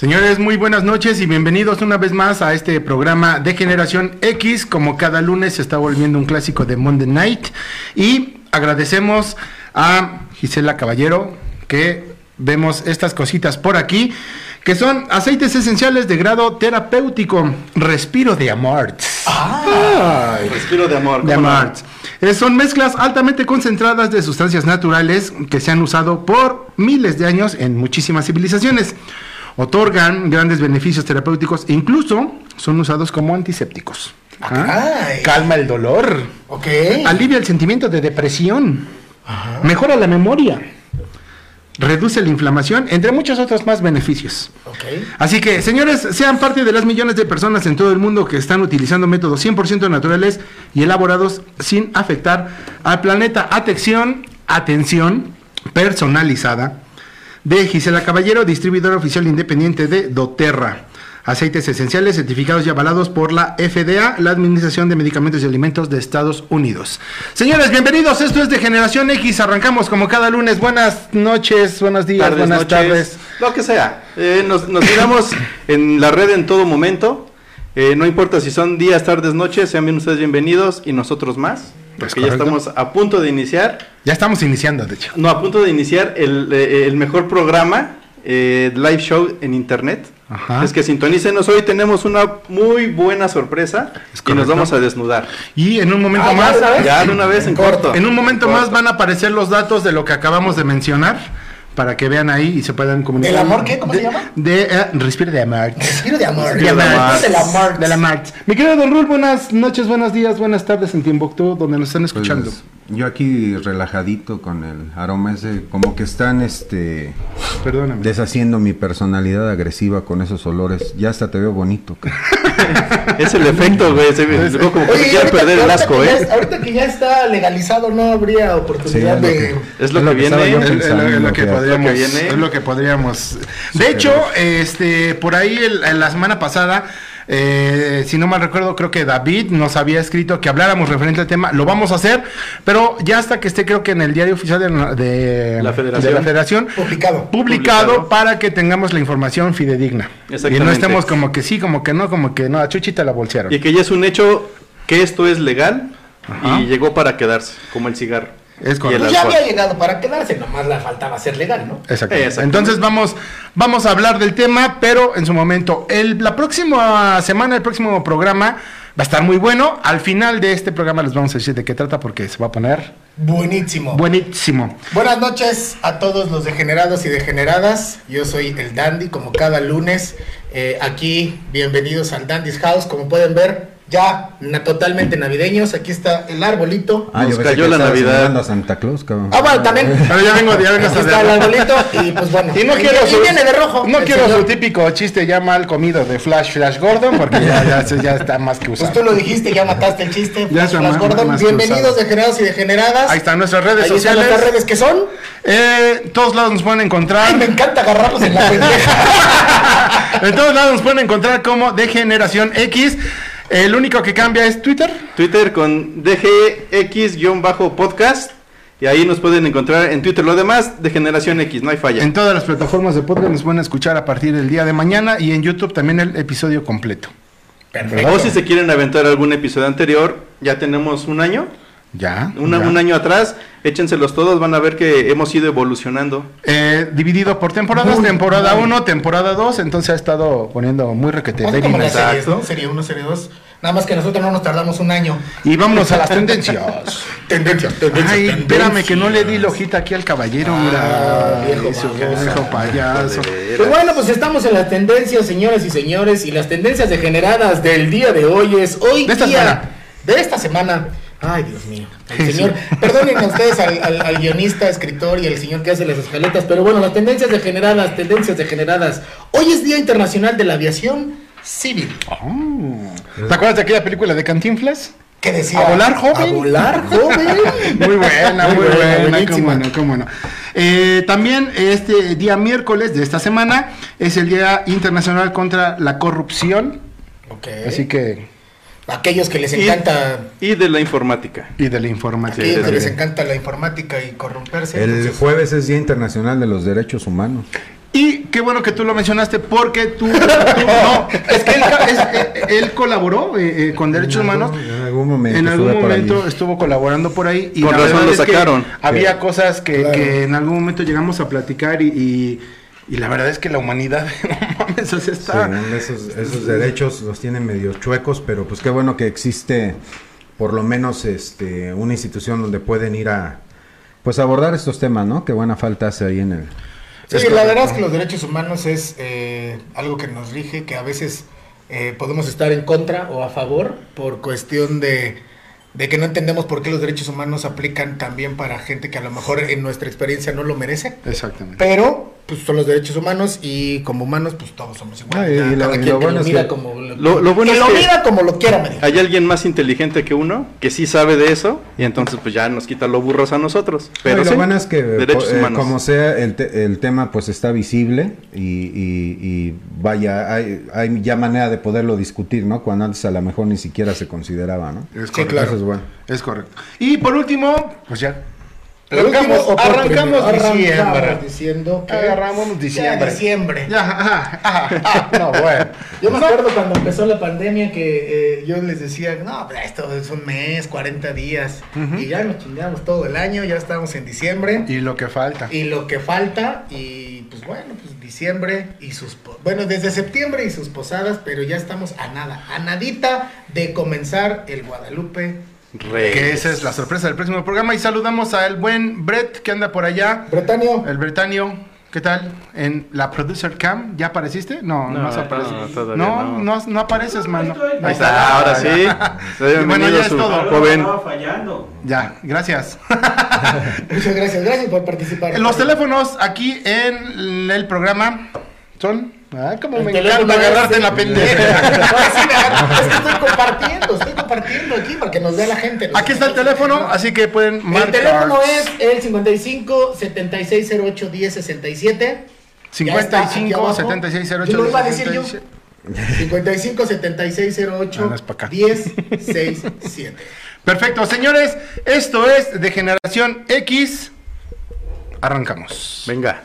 Señores, muy buenas noches y bienvenidos una vez más a este programa de Generación X. Como cada lunes se está volviendo un clásico de Monday Night. Y agradecemos a Gisela Caballero que vemos estas cositas por aquí, que son aceites esenciales de grado terapéutico. Respiro de amor. Ay, respiro de amor. De amor. Eh, Son mezclas altamente concentradas de sustancias naturales que se han usado por miles de años en muchísimas civilizaciones. Otorgan grandes beneficios terapéuticos e incluso son usados como antisépticos. ¿Ah? Ay. Calma el dolor, Ok. alivia el sentimiento de depresión, mejora la memoria, reduce la inflamación, entre muchos otros más beneficios. Ok. Así que, señores, sean parte de las millones de personas en todo el mundo que están utilizando métodos 100% naturales y elaborados sin afectar al planeta. Atención, atención personalizada de Gisela Caballero, distribuidora oficial independiente de doTERRA. Aceites esenciales certificados y avalados por la FDA, la Administración de Medicamentos y Alimentos de Estados Unidos. Señores, bienvenidos. Esto es de Generación X. Arrancamos como cada lunes. Buenas noches, buenos días, Tardes, buenas noches, tardes. Lo que sea. Eh, nos, nos miramos en la red en todo momento. Eh, no importa si son días, tardes, noches, sean bien ustedes bienvenidos y nosotros más. Es Porque ya estamos a punto de iniciar, Ya estamos iniciando, de hecho. no, a punto de iniciar el, eh, el mejor programa eh, live show en internet. Ajá. Es que sintonícenos, hoy tenemos una muy buena sorpresa Es y nos vamos a desnudar. Y en un momento Ah, ¿ya más, de una vez? Ya de una vez en corto. en un momento En más corto. van a aparecer los datos de lo que acabamos de mencionar para que vean ahí y se puedan comunicar. ¿Del amor qué? ¿Cómo se De- llama? De eh, respiro de amor. Respiro de amor. Respiro de amor. De la amor. De la March. Mi querido Don Rul, buenas noches, buenos días, buenas tardes en Timbuktu, donde nos están escuchando. Pues, yo aquí relajadito con el aroma ese, como que están este Perdóname. deshaciendo mi personalidad agresiva con esos olores. Ya hasta te veo bonito. Es el efecto, güey. Se ve luego como que Oye, ahorita- perder el asco, que ya ¿eh? es- ahorita que ya está legalizado, no habría oportunidad Sí, de. Es lo Es que lo que estaba viene. yo Es- lo- que podríamos, es lo que podríamos. De hecho, este, por ahí el- en la semana pasada, eh, si no mal recuerdo, creo que David nos había escrito que habláramos referente al tema. Lo vamos a hacer, pero ya hasta que esté, creo que en el diario oficial de, de- La Federación. de la Federación, Publicado. publicado, Publicado. para que tengamos la información fidedigna. Y no estemos como que sí, como que no, como que no, a Chuchita la bolsearon. Y que ya es un hecho que esto es legal Ajá. y llegó para quedarse, como el cigarro. Es Y correcto. el Pues ya alcohol. había llegado para quedarse, nomás le faltaba ser legal, ¿no? Exacto. Exactamente. Entonces vamos, vamos a hablar del tema, pero en su momento. El, la próxima semana, el próximo programa va a estar muy bueno. Al final de este programa les vamos a decir de qué trata porque se va a poner Buenísimo. buenísimo. Buenas noches a todos los degenerados y degeneradas. Yo soy el Dandy, como cada lunes. Eh, aquí, bienvenidos al Dandy's House. Como pueden ver, ya na- totalmente navideños. Aquí está el arbolito. Nos yo cayó que la Navidad. a Santa Claus, cabrón. Ah, bueno, también. Pero ya vengo, ya vengo a Aquí está el arbolito y pues bueno. Y no y- quiero, y su, viene de rojo. no quiero señor. su típico chiste ya mal comido de Flash Flash Gordon porque ya, ya, se- ya está más que Pues usado. tú lo dijiste, ya mataste el chiste. Ya Flash, está Flash más- Gordon. más Bienvenidos degenerados y degeneradas. Ahí están nuestras redes Ahí están sociales. nuestras redes que son. Eh, todos lados nos pueden encontrar. Ay, me encanta agarrarlos en la pendeja. En todos lados nos pueden encontrar como de Generación X. El único que cambia es Twitter. Twitter con DGX-podcast. Y ahí nos pueden encontrar en Twitter. Lo demás de Generación X, no hay falla. En todas las plataformas de podcast nos pueden escuchar a partir del día de mañana y en YouTube también el episodio completo. O si se quieren aventar algún episodio anterior, ya tenemos un año. Ya. una- ya. Un año atrás, échenselos todos, van a ver que hemos ido evolucionando. Eh, dividido por temporadas, Muy, temporada muy. 1, temporada 2, entonces ha estado poniendo muy requete. Como las series, ¿no? Serie 1, serie 2. Nada más que nosotros no nos tardamos un año. Y vámonos a las tendencias. Tendencia, tendencia. Ay, tendencia. espérame que no le di la hojita aquí al caballero, Ah, mira. viejo Eso, baboso. viejo payaso. Pues bueno, pues estamos en las tendencias, señoras y señores, y las tendencias degeneradas del día de hoy es hoy De esta día semana. de esta semana. Ay, Dios mío. El señor, perdonen a ustedes al, al- al guionista, escritor y al señor que hace las escaletas, pero bueno, las tendencias degeneradas, tendencias degeneradas. Hoy es Día Internacional de la Aviación Civil. Oh. ¿Te acuerdas de aquella película de Cantinflas? ¿Qué decía? ¿A volar joven? A volar joven. Muy buena, muy, Muy buena, buena, cómo no, cómo no. Eh, también este día miércoles de esta semana es el Día Internacional contra la Corrupción, Ok. así que Aquellos que les encanta, Y de la informática. y de la informática. aquellos que les encanta la informática y corromperse. El entonces- jueves es Día Internacional de los Derechos Humanos. Y qué bueno que tú lo mencionaste porque tú, tú- no, es que él, es- eh, él colaboró eh, eh, con Derechos En algún- Humanos. en algún momento En algún por momento estuvo colaborando por ahí y Con la razón lo es que sacaron. había Sí. cosas que, Claro. que en algún momento llegamos a platicar y, y, y la verdad es que la humanidad, no mames, está... Esos, esos derechos los tienen medio chuecos, pero pues qué bueno que existe por lo menos este una institución donde pueden ir a pues abordar estos temas, ¿no? Qué buena falta hace ahí en el Sí, Es la correcto. verdad es que los derechos humanos es eh, algo que nos rige, que a veces eh, podemos estar en contra o a favor por cuestión de, de que no entendemos por qué los derechos humanos aplican también para gente que a lo mejor en nuestra experiencia no lo merece. Exactamente. Pero, pues son los derechos humanos y como humanos, pues todos somos iguales. Ah, y lo- cada y quien lo que bueno lo es mida que- como lo, Lo- lo bueno que es lo que- mida como lo quiera medir. Hay alguien más inteligente que uno que sí sabe de eso y entonces pues ya nos quita los burros a nosotros. Pero No, y lo sí, bueno es que derechos po- eh, humanos. como sea el, te- el tema pues está visible y, y- y vaya hay, hay ya manera de poderlo discutir, ¿no? Cuando antes a lo mejor ni siquiera se consideraba, ¿no? Es Sí, correcto. claro. Eso es bueno. Es correcto. Y por último, pues ya. Por último, Arrancamos, arrancamos primero, diciembre. arrancamos diciendo que Agarramos diciembre. Ya, diciembre. Ya, ajá, ajá, ajá, no, bueno. Yo me acuerdo cuando empezó la pandemia que eh, yo les decía, no, pues esto es un mes, 40 días. Y ya nos chingamos todo el año, ya estamos en diciembre. Y lo que falta. Y lo que falta, y pues bueno, pues diciembre y sus... Bueno, desde septiembre y sus posadas, pero ya estamos a nada, a nadita de comenzar el Guadalupe. Reyes. Que esa es la sorpresa del próximo programa. Y saludamos al buen Brett que anda por allá. Bretanio, El Bretanio. ¿Qué tal? En la Producer Cam, ¿ya apareciste? No, no, No, has aparecido. no, todavía no, no. no, no apareces, mano. Ahí está, ahora sí. Y bueno, ya es todo. joven. Fallando. Ya, gracias. muchas gracias, gracias por participar. Los teléfonos aquí en el programa son. Ah, como El me encanta agarrarte en la pendeja. Ahora sí es que estoy compartiendo, estoy compartiendo para que nos vea la gente. Aquí está el teléfono, así que pueden El marcar. teléfono es el 55 7608 1067. 55 76 08 Yo lo iba a decir yo. 17. 55 7608 Ah, no es pa' acá. 1067. Perfecto, señores, esto es de generación X. Arrancamos. Venga.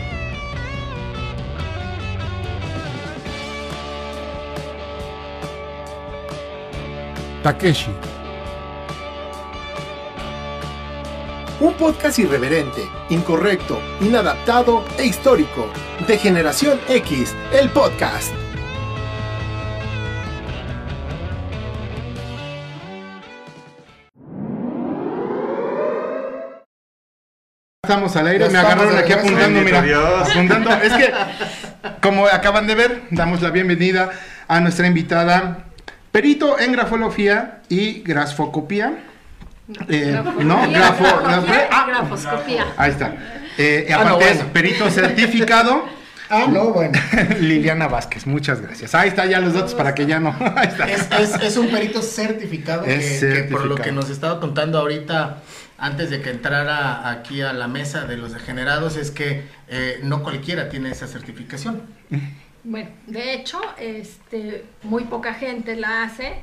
Takeshi. Un podcast irreverente, incorrecto, inadaptado e histórico. De Generación X, el podcast. Estamos al aire, Ya me agarraron aquí apuntando, mira. Dios. Apuntando. Es que, como acaban de ver, damos la bienvenida a nuestra invitada, perito en grafología y grafocopía. Eh, no, grafo, grafo- ah, grafoscopía. ahí está. Eh, y Ah, no, aparte es bueno. perito certificado. Ah, no, bueno. Liliana Vázquez, muchas gracias. Ahí está ya los datos para que ya no. Ahí está. Es, es- es un perito certificado, que, Es que por certificado. lo que nos estaba contando ahorita, antes de que entrara aquí a la mesa de los degenerados, es que eh, no cualquiera tiene esa certificación. Bueno, de hecho, este, muy poca gente la hace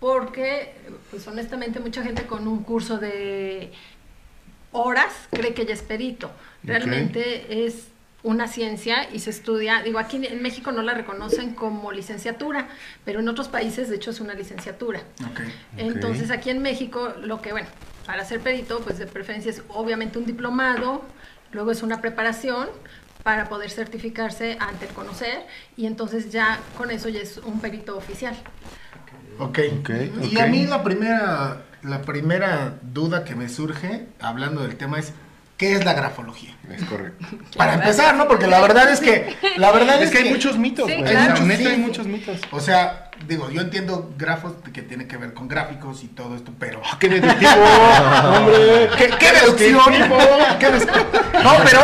porque, pues honestamente, mucha gente con un curso de horas cree que ya es perito. Realmente es una ciencia y se estudia, digo, aquí en México no la reconocen como licenciatura, pero en otros países de hecho es una licenciatura. Entonces aquí en México lo que, bueno, para ser perito, pues de preferencia es obviamente un diplomado, luego es una preparación para poder certificarse ante el conocer y entonces ya con eso ya es un perito oficial. Ok. Y a mí la primera, la primera duda que me surge, hablando del tema, es ¿qué es la grafología? Es correcto. Para empezar, ¿no? Porque la verdad es que... La verdad Es que hay muchos mitos, Sí, claro. Sí. hay muchos mitos. O sea, digo, yo entiendo grafos que tiene que ver con gráficos y todo esto, pero... Ah, ¡Qué deductivo! ¡Hombre! ¿Qué, qué deducción? ¿Qué des- No, pero...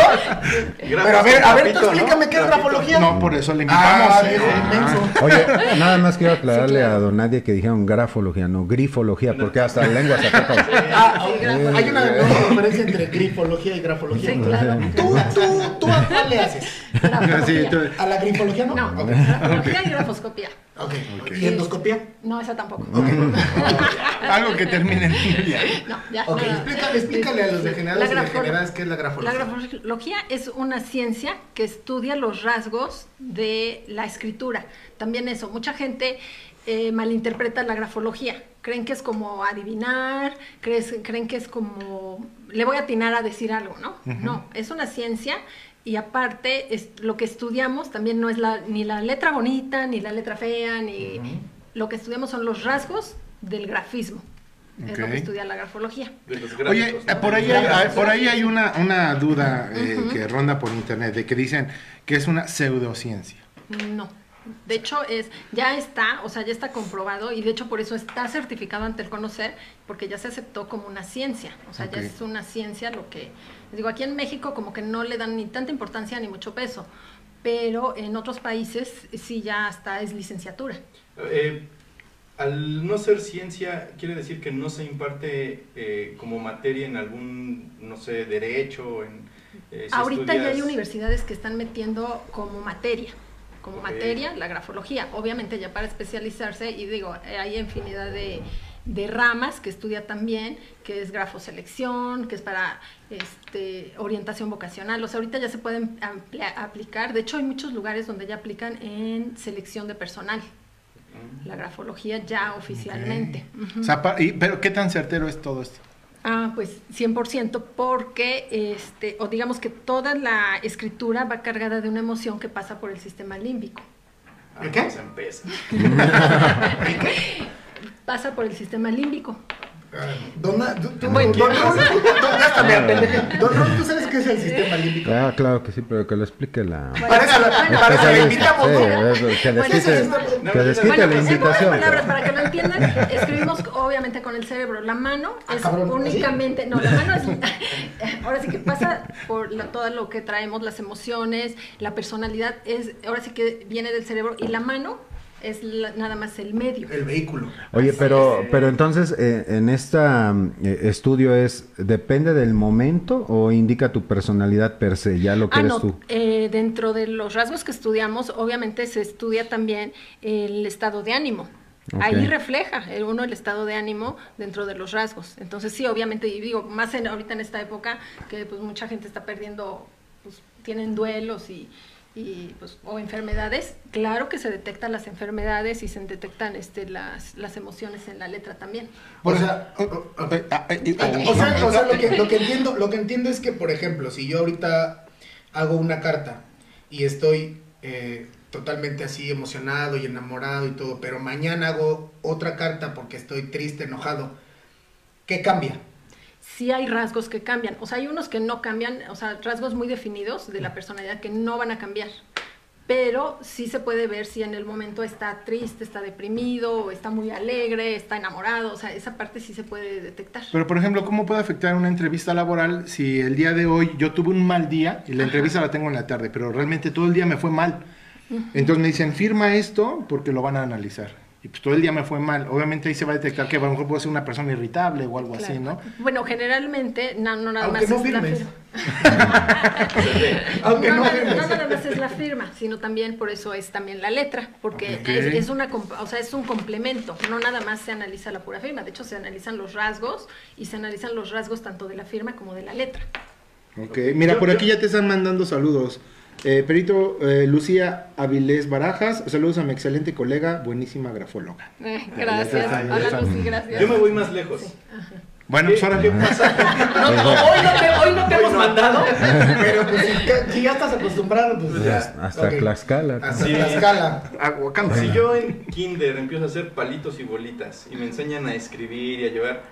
Pero a ver, a ver, tú explícame qué es grafología. No, por eso le invitamos. Ah, eh. viejo inmenso. Oye, nada más quiero aclararle a don Nadie que dijeron grafología, no grifología, porque hasta la lengua se toca. Ah, Sí, hay una enorme diferencia entre grifología y grafología. Sí, claro. ¿Tú, tú, tú a cuál le haces? Sí, tú- ¿A la grifología no? No, Ok. grafología y grafoscopía. Ok. ¿Y endoscopía? No, esa tampoco. Algo que termine en ya. No, ya. Ok, nada. explícale, explícale a los degenerados y La degeneradas qué es la La grafología. grafología es una ciencia que estudia los rasgos de la escritura. También eso, mucha gente eh, malinterpreta la grafología. Creen que es como adivinar, crees- creen que es como, le voy a atinar a decir algo, ¿no? No, es una ciencia y aparte es, lo que estudiamos también no es la, ni la letra bonita, ni la letra fea, ni lo que estudiamos son los rasgos del grafismo. Es lo que estudia la grafología. De los Oye, eh, por ahí hay, hay- por ahí hay una, una duda eh, que ronda por internet de que dicen que es una pseudociencia. No. De hecho, es, ya está, o sea, ya está comprobado y de hecho por eso está certificado ante el conocer, porque ya se aceptó como una ciencia. O sea, Ok. ya es una ciencia lo que. les Digo, aquí en México como que no le dan ni tanta importancia ni mucho peso, pero en otros países sí ya hasta es licenciatura. Eh, al no ser ciencia, quiere decir que no se imparte eh, como materia en algún, no sé, derecho, en... eh, si Ahorita ya hay universidades que están metiendo como materia, como materia la grafología. Obviamente ya para especializarse, y digo, eh, hay infinidad de, de ramas que estudia también, que es grafoselección, que es para este, orientación vocacional. O sea, ahorita ya se pueden amplia- aplicar. De hecho, hay muchos lugares donde ya aplican en selección de personal. La grafología ya oficialmente. Ujú. O sea, pa- y- pero ¿qué tan certero es todo esto? Ah, pues 100% porque, este, o digamos que toda la escritura va cargada de una emoción que pasa por el sistema límbico. ¿Qué? pues empieza. Pasa por el sistema límbico. Don, tú, tú- Bueno. don don- Raúl, ¿tú sabes qué es el sistema límbico? Ah, claro que sí, pero que lo explique la... Para eso la, invitamos, que la pues, en invitación. pocas palabras, para que lo entiendan, escribimos obviamente con el cerebro. La mano Ah, es cabrón, únicamente, no, la mano es, ahora sí que pasa por la- todo lo que traemos, las emociones, la personalidad, es, ahora sí que viene del cerebro y la mano es la- nada más el medio. El vehículo. Oye, Así pero, es. pero entonces, eh, en este estudio es, ¿depende del momento o indica tu personalidad per se, ya lo que Ah, eres no. tú? eh, dentro de los rasgos que estudiamos, obviamente se estudia también el estado de ánimo. Ahí refleja el, uno el estado de ánimo dentro de los rasgos. Entonces sí, obviamente, y digo, más en, ahorita en esta época que pues mucha gente está perdiendo, pues tienen duelos y, y, pues, o enfermedades, claro que se detectan las enfermedades y se detectan este, las, las emociones en la letra también. O sea, o- lo, que entiendo, lo que entiendo es que, por ejemplo, si yo ahorita hago una carta y estoy eh, totalmente así emocionado y enamorado y todo, pero mañana hago otra carta porque estoy triste, enojado, ¿qué cambia? Sí hay rasgos que cambian. O sea, hay unos que no cambian, o sea, rasgos muy definidos de la personalidad que no van a cambiar. Pero sí se puede ver si en el momento está triste, está deprimido, está muy alegre, está enamorado. O sea, esa parte sí se puede detectar. Pero, por ejemplo, ¿cómo puede afectar una entrevista laboral si el día de hoy yo tuve un mal día y la entrevista la tengo en la tarde, pero realmente todo el día me fue mal? Entonces me dicen, firma esto porque lo van a analizar. Y pues todo el día me fue mal. Obviamente ahí se va a detectar que a lo mejor puedo ser una persona irritable o algo así, ¿no? Bueno, generalmente no, no nada Aunque más no es la firmes. firma. Aunque no, firmes. no nada más es la firma, sino también por eso es también la letra, porque es, es una, comp- o sea, es un complemento, no nada más se analiza la pura firma, de hecho se analizan los rasgos y se analizan los rasgos tanto de la firma como de la letra. Ok, mira, Yo- por yo- aquí ya te están mandando saludos. Eh, Perito eh, Lucía Avilés Barajas, saludos a mi excelente colega, buenísima grafóloga. Eh, gracias. Hola. Lucy, gracias. Yo me voy más lejos. Bueno, ¿Qué, pues ahora qué pasa? No, no, hoy no te, hoy no te Hoy hemos no. mandado, pero pues si, ya estás acostumbrado, pues ya. Hasta, hasta Ok. Tlaxcala. Hasta Sí. Tlaxcala. Aguacampa. Si yo en kinder empiezo a hacer palitos y bolitas y me enseñan a escribir y a llevar,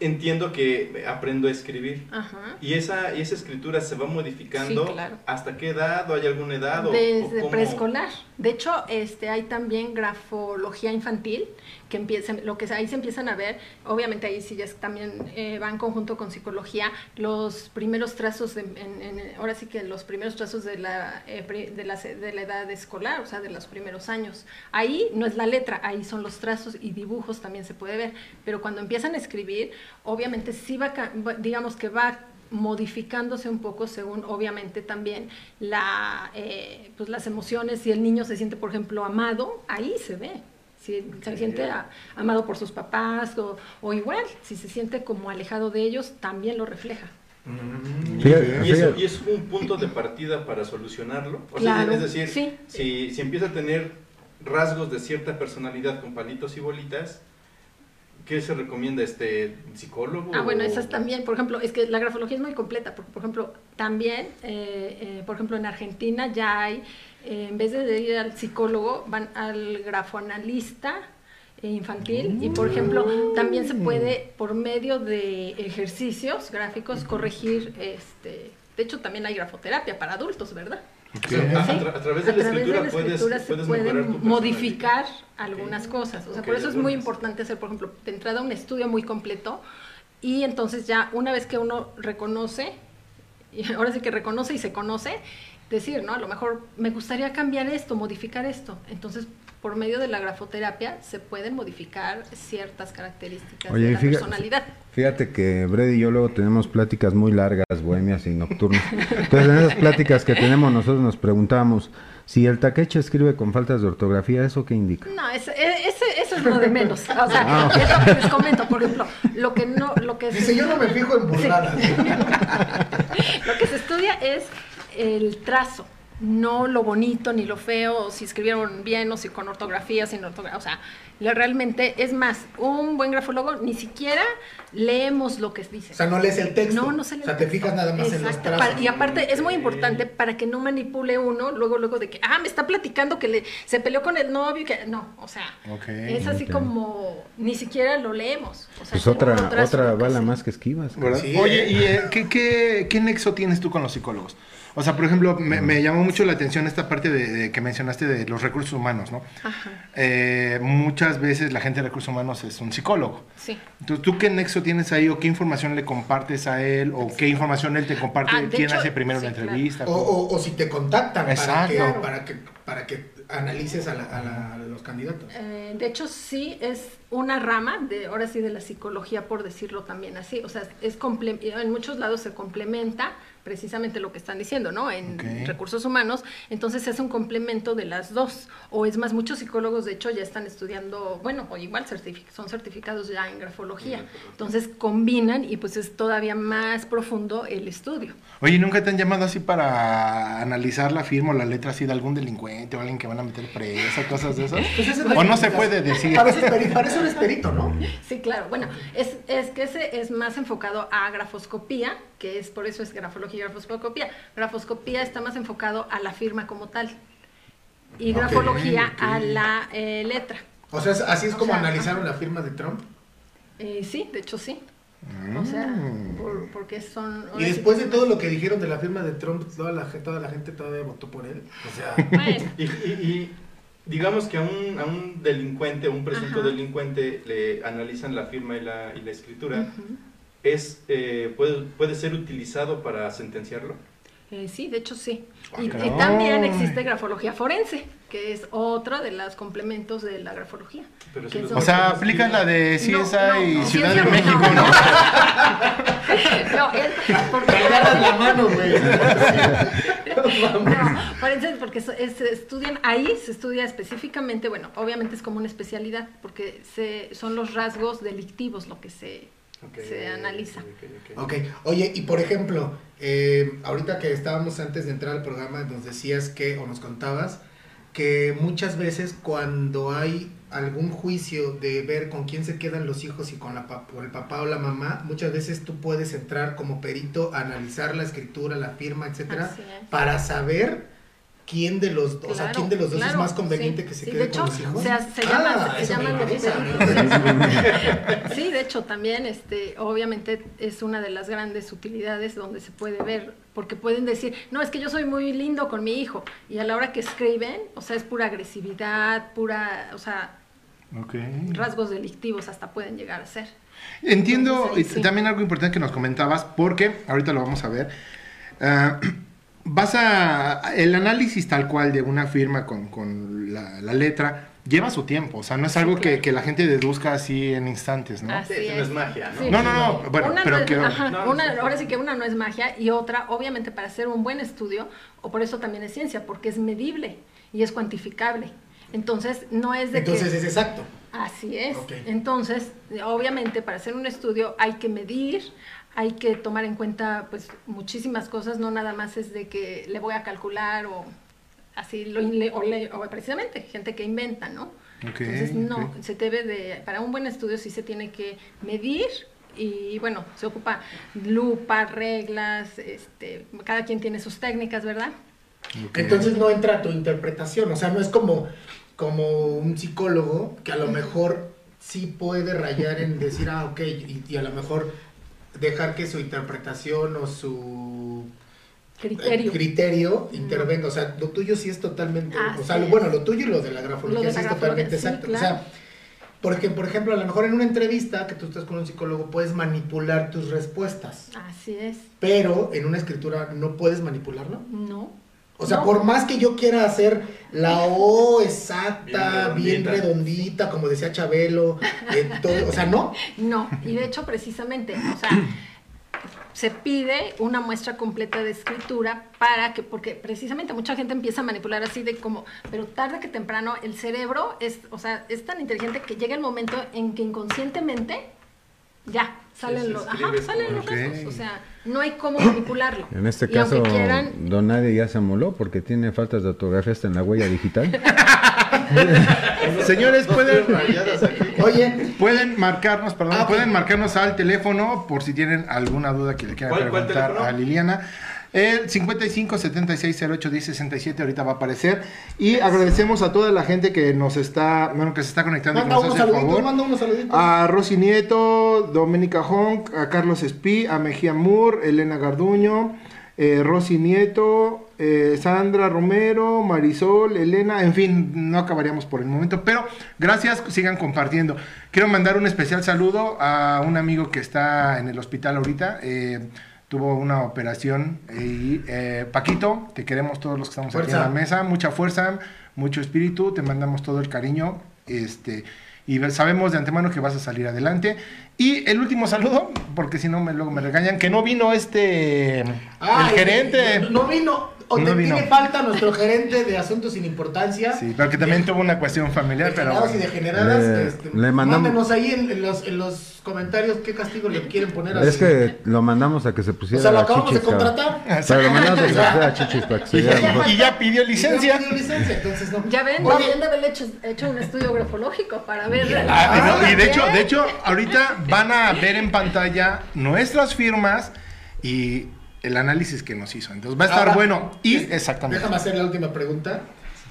entiendo que aprendo a escribir. Ajá. Y esa, y esa escritura se va modificando. Sí, claro. ¿Hasta qué edad? ¿O hay alguna edad? o- Desde cómo? preescolar. De hecho, este, hay también grafología infantil, que empiezan, lo que ahí se empiezan a ver, obviamente ahí sí ya es- también eh, va en conjunto con psicología, los primeros trazos, de- en- en- ahora sí que los primeros trazos de la, eh, de, la, de la edad escolar, o sea, de los primeros años. Ahí no es la letra, ahí son los trazos y dibujos también se puede ver, pero cuando empiezan a escribir, obviamente sí va- digamos que va modificándose un poco según obviamente también la, eh, pues las emociones, si el niño se siente por ejemplo amado, ahí se ve, si se siente a- amado por sus papás o, o igual, si se siente como alejado de ellos, también lo refleja. Fíjate- ¿Y, eso, y es un punto de partida para solucionarlo? O sea, Claro, es decir, sí. si, si empieza a tener rasgos de cierta personalidad con palitos y bolitas, ¿qué se recomienda? este ¿Psicólogo? Ah, bueno, esas también, por ejemplo, es que la grafología es muy completa, porque, por ejemplo, también, eh, eh, por ejemplo, en Argentina ya hay, eh, en vez de ir al psicólogo, van al grafoanalista eh, infantil. Y, por ejemplo, también se puede, por medio de ejercicios gráficos, corregir, este, de hecho, también hay grafoterapia para adultos, ¿verdad? O sea, a, a tra- a través de la escritura, puedes, escritura se pueden modificar algunas cosas. O sea, por eso es muy importante hacer, por ejemplo, de entrada un estudio muy completo y entonces ya una vez que uno reconoce, y ahora sí que reconoce y se conoce, decir, ¿no? A lo mejor me gustaría cambiar esto, modificar esto. Entonces, por medio de la grafoterapia se pueden modificar ciertas características Oye, de la fíjate, personalidad. fíjate que Brady y yo luego tenemos pláticas muy largas, bohemias y nocturnas. Entonces, en esas pláticas que tenemos, nosotros nos preguntamos si el taqueche escribe con faltas de ortografía, ¿eso qué indica? No, ese- e- ese- eso es lo de menos. O sea, Ah, es lo que les comento, por ejemplo, lo que no, lo que Dice, yo no me fijo en burladas. Lo que se estudia es el trazo, no lo bonito ni lo feo, o si escribieron bien o si con ortografía, sin ortografía. O sea, realmente es más, un buen grafólogo ni siquiera leemos lo que dice. O sea, no lees el texto. No, no se lee O sea, el te texto. fijas nada más en los Exacto. trazos. Y aparte es muy importante para que no manipule uno luego luego de que ah me está platicando que le, se peleó con el novio y que no, o sea, es así como ni siquiera lo leemos. O sea, Pues otra, otra bala más que esquivas. ¿verdad? Sí, Oye. ¿y eh, ¿qué, qué, qué nexo tienes tú con los psicólogos? O sea, por ejemplo, me, me llamó mucho la atención esta parte de, de que mencionaste de los recursos humanos, ¿no? Ajá. Eh, muchas veces la gente de recursos humanos es un psicólogo. Sí. Entonces, ¿tú qué nexo tienes ahí o qué información le compartes a él o qué información él te comparte? Ah, de ¿Quién hecho, hace primero sí, la claro. entrevista? O, o- o si te contactan para Exacto. que, Claro. para que para que analices a, la- a la- a los candidatos. Eh, de hecho, sí es una rama de, ahora sí, de la psicología, por decirlo también así. O sea, es comple- en muchos lados se complementa precisamente lo que están diciendo, ¿no? En recursos humanos, entonces es un complemento de las dos. O es más, muchos psicólogos, de hecho, ya están estudiando, bueno, o igual certific- son certificados ya en grafología. Entonces combinan y pues es todavía más profundo el estudio. Oye, ¿nunca te han llamado así para analizar la firma o la letra así de algún delincuente o alguien que van a meter preso, cosas de esas? Pues ese o no se puede decir. Para eso, es peri- para eso eres perito, ¿no? Sí, claro. Bueno, es, es que ese es más enfocado a grafoscopía, que es por eso es grafología grafoscopía. Grafoscopía está más enfocado a la firma como tal y grafología a la eh, letra. O sea, así es O como sea, analizaron la firma de Trump. Eh, sí, de hecho sí. O sea, por- porque son... Y después de todo lo que dijeron de la firma de Trump, toda la, toda la gente todavía votó por él. O sea, Bueno, Y, y- y digamos que a un, a un delincuente, un presunto Ajá. delincuente, le analizan la firma y la, y la escritura. ¿Es, eh, puede, ¿Puede ser utilizado para sentenciarlo? Eh, sí, de hecho sí. Y, y también existe grafología forense, que es otro de los complementos de la grafología. Pero si O sea, aplica la de No, Ciesa no, y no, Ciudad de no. México, ¿no? no, es porque Te la mano, güey. No, forense porque es- se estudian, ahí se estudia específicamente, bueno, obviamente es como una especialidad, porque se, son los rasgos delictivos lo que se, Ok, se analiza. ok, ok, oye, y por ejemplo, eh, ahorita que estábamos antes de entrar al programa, nos decías que, o nos contabas, que muchas veces cuando hay algún juicio de ver con quién se quedan los hijos y con, la pa- con el papá o la mamá, muchas veces tú puedes entrar como perito a analizar la escritura, la firma, etcétera, para saber quién de los, o sea, quién de los dos claro, es más conveniente sí, que se sí, quede de hecho, con los hijos. se, se Ah, llaman, se llaman. Sí, de hecho también, este, obviamente es una de las grandes utilidades donde se puede ver, porque pueden decir, no, es que yo soy muy lindo con mi hijo, y a la hora que escriben, o sea, es pura agresividad, pura, o sea, Ok. rasgos delictivos hasta pueden llegar a ser. Entiendo Entonces, sí. también algo importante que nos comentabas, porque ahorita lo vamos a ver. ah, vas a. El análisis tal cual de una firma con, con la, la letra lleva su tiempo. O sea, no es algo que, claro. que la gente deduzca así en instantes, ¿no? Así Sí, es. eso no es magia, ¿no? Sí. No, no, no, bueno, Una pero no es- quiero- ajá, no, una- sí. ahora sí que una no es magia y otra, obviamente, para hacer un buen estudio, o por eso también es ciencia, porque es medible y es cuantificable. Entonces, no es de Entonces que... es exacto. Así es. Entonces, obviamente, para hacer un estudio hay que medir, hay que tomar en cuenta, pues, muchísimas cosas, no nada más es de que le voy a calcular o así, lo, le- o, le- o precisamente, gente que inventa, ¿no? Ok, Entonces, no, se debe de, para un buen estudio sí se tiene que medir y bueno, se ocupa lupa, reglas, este, cada quien tiene sus técnicas, ¿verdad? Entonces no entra tu interpretación, o sea, no es como, como un psicólogo que a lo mejor sí puede rayar en decir, ah, ok, y, y a lo mejor dejar que su interpretación o su eh, Criterio. intervenga, o sea, lo tuyo sí es totalmente, o sea, lo, es. bueno, lo tuyo y lo de la grafología Lo de sí la es grafología, totalmente sí, exacto, o sea, porque por ejemplo, a lo mejor en una entrevista que tú estás con un psicólogo puedes manipular tus respuestas, Así es. pero en una escritura no puedes manipularlo. No. O sea, No. por más que yo quiera hacer la O exacta, Bien bien redondita. redondita, como decía Chabelo, eh, todo- o sea, no. No, y de hecho precisamente, o sea, se pide una muestra completa de escritura para que, porque precisamente mucha gente empieza a manipular así de como, pero tarde que temprano el cerebro es, o sea, es tan inteligente que llega el momento en que inconscientemente ya salen los, ajá, salen los Ok. rasgos, o sea, no hay cómo manipularlo. En este Y caso, quieran, Don Nadie ya se moló porque tiene faltas de ortografía hasta en la huella digital. Señores, pueden, rayadas aquí. Oye, pueden marcarnos, perdón, Ah, pueden marcarnos al teléfono por si tienen alguna duda que le quieran ¿Cuál- cuál preguntar a Liliana. El 55 76 08 10 67 ahorita va a aparecer. Y agradecemos a toda la gente que nos está, bueno, que se está conectando manda unos saluditos, favor. manda unos saluditos. A Rosy Nieto, Doménica Honk, a Carlos Espí, a Mejía Moore, Elena Garduño, eh, Rosy Nieto, eh, Sandra Romero, Marisol, Elena, en fin, no acabaríamos por el momento, pero gracias, sigan compartiendo. Quiero mandar un especial saludo a un amigo que está en el hospital ahorita. eh, tuvo una operación y eh, Paquito, te queremos todos los que estamos aquí en la mesa, mucha fuerza, mucho espíritu, te mandamos todo el cariño, este, y sabemos de antemano que vas a salir adelante. Y el último saludo, porque si no me, luego me regañan, que no vino este, Ay, el gerente. No, no vino, o No te vino. tiene falta nuestro gerente de asuntos sin importancia. Sí, pero que también tuvo una cuestión familiar, pero y degeneradas, Le- este, le mandamos- mándenos ahí en, en los, en los comentarios qué castigo le quieren poner a es que lo mandamos a que se O pusiera sea, lo acabamos chichis. de cabrón. contratar. Pero lo mandamos a que se pusiera chichis para que se Y ya, y ya pidió licencia. Ya pidió licencia, entonces no. ya ven, deberían de haber hecho, hecho un estudio grafológico para ver. Ah, y no, y de hecho, de hecho, ahorita van a ver en pantalla nuestras firmas y el análisis que nos hizo. Entonces va a estar Ahora, bueno. Y es- exactamente. Déjame hacer la última pregunta.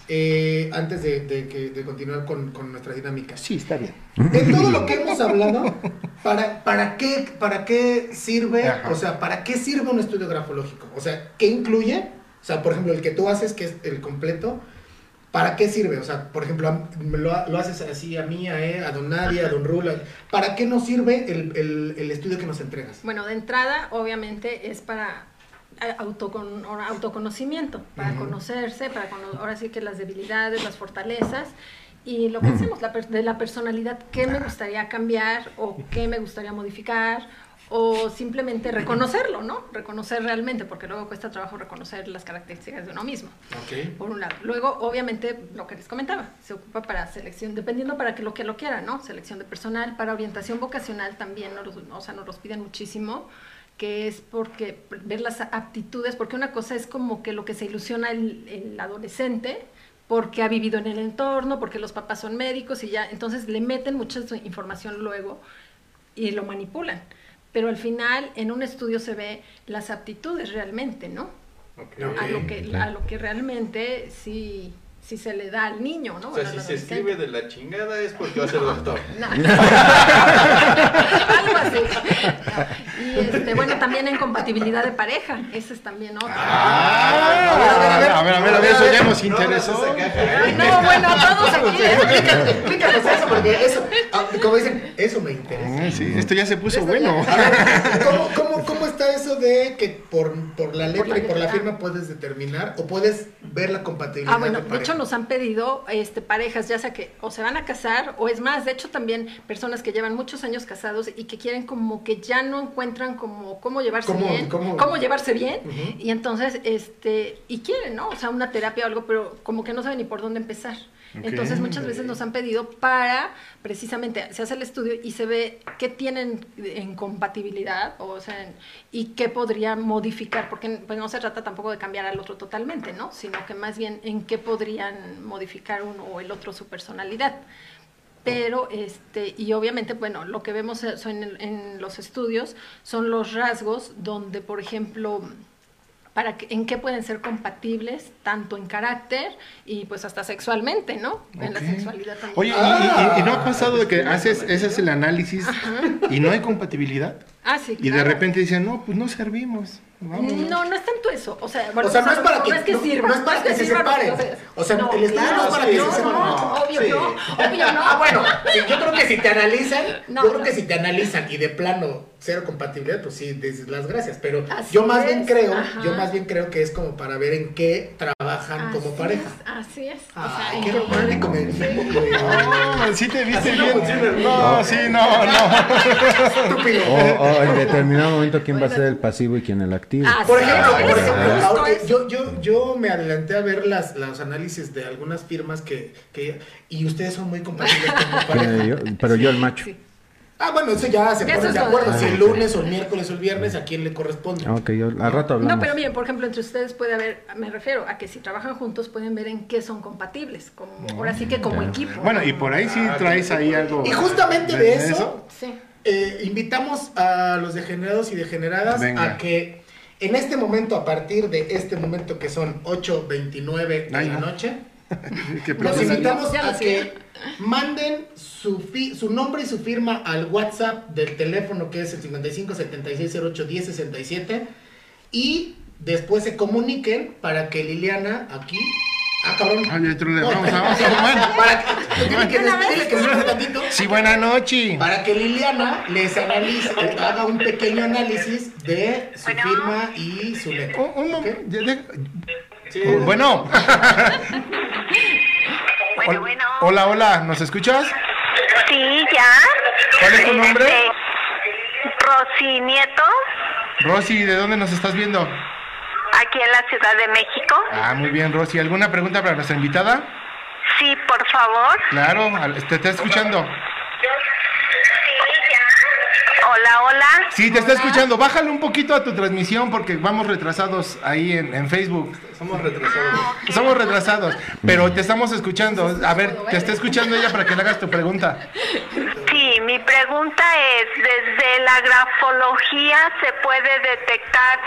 eh, antes de, de que- de continuar con, con nuestra dinámica. Sí, está bien. De todo lo que hemos hablado, ¿para, para, qué, ¿para qué sirve? Ajá. O sea, ¿para qué sirve un estudio grafológico? O sea, ¿qué incluye? O sea, por ejemplo, el que tú haces, que es el completo, ¿para qué sirve? O sea, por ejemplo, lo, lo haces así a mí, a, él, a Don Nadia, a Don Rula. ¿Para qué nos sirve el, el- el estudio que nos entregas? Bueno, de entrada, obviamente, es para eh, autocon- autoconocimiento, para conocerse, para cono- ahora sí que las debilidades, las fortalezas y lo que hacemos la per- de la personalidad, qué me gustaría cambiar o qué me gustaría modificar o simplemente reconocerlo, ¿no? Reconocer realmente, porque luego cuesta trabajo reconocer las características de uno mismo Ok. por un lado. Luego, obviamente, lo que les comentaba, se ocupa para selección, dependiendo para que lo que lo quiera, ¿no? Selección de personal, para orientación vocacional también, nos, o sea, nos los piden muchísimo, que es porque ver las aptitudes, porque una cosa es como que lo que se ilusiona el, el adolescente, porque ha vivido en el entorno, porque los papás son médicos y ya, entonces le meten mucha información luego y lo manipulan. Pero al final, en un estudio se ve las aptitudes realmente, ¿no? A lo que a lo que realmente sí sí se le da al niño, ¿no? O sea, Bueno, si se escribe de la chingada es porque va a ser doctor. No. Algo así. Y este, bueno, también en compatibilidad de pareja, ese es también otro. Ah, a ver, a ver, a ver, a ver, a ver, eso ya nos interesó. No, bueno, todos aquí. Explícanos, eso, porque eso, ah, como dicen, eso me interesa. Ah, Sí, esto ya se puso bueno. ¿cómo, cómo, cómo de que por, por la letra Por la y por la firma puedes determinar o puedes ver la compatibilidad Ah, bueno, de hecho nos han pedido este, parejas, ya sea que o se van a casar, o es más, de hecho también personas que llevan muchos años casados y que quieren como que ya no encuentran como cómo llevarse ¿Cómo- bien, cómo- llevarse bien, y entonces, este, y quieren, ¿no? O sea, una terapia o algo, pero como que no saben ni por dónde empezar. Entonces muchas veces nos han pedido para, precisamente, se hace el estudio y se ve qué tienen en compatibilidad, o sea, y qué podrían modificar, porque pues, no se trata tampoco de cambiar al otro totalmente, ¿no? Sino que más bien en qué podrían modificar uno o el otro su personalidad. Pero, este, y obviamente, bueno, lo que vemos eh, en, en los estudios son los rasgos donde, por ejemplo, para que- en qué pueden ser compatibles, tanto en carácter y pues hasta sexualmente, ¿no? En la sexualidad también. Oye, ¿y, y- y no ha pasado de que haces, ese es el análisis y no hay compatibilidad? Ah, sí, Y de repente dicen, no, pues no servimos. vámonos". No, no es tanto eso. O sea, bueno, o sea, no es para que, no es que no, sirva. no es para que se separen. O sea, no, el estudio no es para que no, se separen. no, obvio Sí. no, obvio no. Ah, bueno, sí, yo creo que si te analizan, No, yo creo no. que si te analizan y de plano cero compatibilidad, pues sí, dices las gracias. Pero Así yo más bien creo, ajá. yo más bien creo que es como para ver en qué trabajan como pareja. es, así es. O sea, Ay, en qué romántico me No, sí te viste bien. No, sí, no, no. Estúpido. En determinado momento quién va a ser el pasivo y quién el activo. Ah, Por ejemplo, es, por ejemplo, ahora, yo, yo, yo me adelanté a ver las, los análisis de algunas firmas que, que y ustedes son muy compatibles pareja. yo- pero yo el macho. Sí. Ah, bueno, eso ya se es de acuerdo. Si el lunes o el miércoles o el viernes, a quién le corresponde. Ah, Ok, yo, al rato hablamos. No, pero bien, por ejemplo, entre ustedes puede haber, me refiero a que si trabajan juntos pueden ver en qué son compatibles, como ahora sí que como equipo. Bueno, y por ahí sí traes ahí algo. Y justamente de eso, Sí. Eh, invitamos a los degenerados y degeneradas Venga. a que en este momento, a partir de este momento que son 8.29 de Ay, la no. noche, los invitamos a que manden su, fi- su nombre y su firma al WhatsApp del teléfono que es el 55 76 08 10 67 y después se comuniquen para que Liliana aquí. Ah, cabrón. Otro le- No, vamos a- vamos a- bueno. Para que, dile que, dile que se tantito. Sí, buena noche. Para que Liliana les analice, haga un pequeño análisis de su firma y su letra. Un, momento. ya de- Bueno. Bueno, bueno. Hola, hola, ¿nos escuchas? Sí, ya. ¿Cuál es tu nombre? Este, Rosy Nieto, Rosy, ¿de dónde nos estás viendo? Aquí en la Ciudad de México. Ah, muy bien, Rosy. ¿Alguna pregunta para nuestra invitada? Sí, por favor. Claro, al- te está escuchando. Hola, hola. Sí, te está escuchando. Bájale un poquito a tu transmisión porque vamos retrasados ahí en, en Facebook. Somos retrasados. Somos retrasados, pero te estamos escuchando. A ver, te está escuchando ella para que le hagas tu pregunta. Sí, mi pregunta es, ¿desde la grafología se puede detectar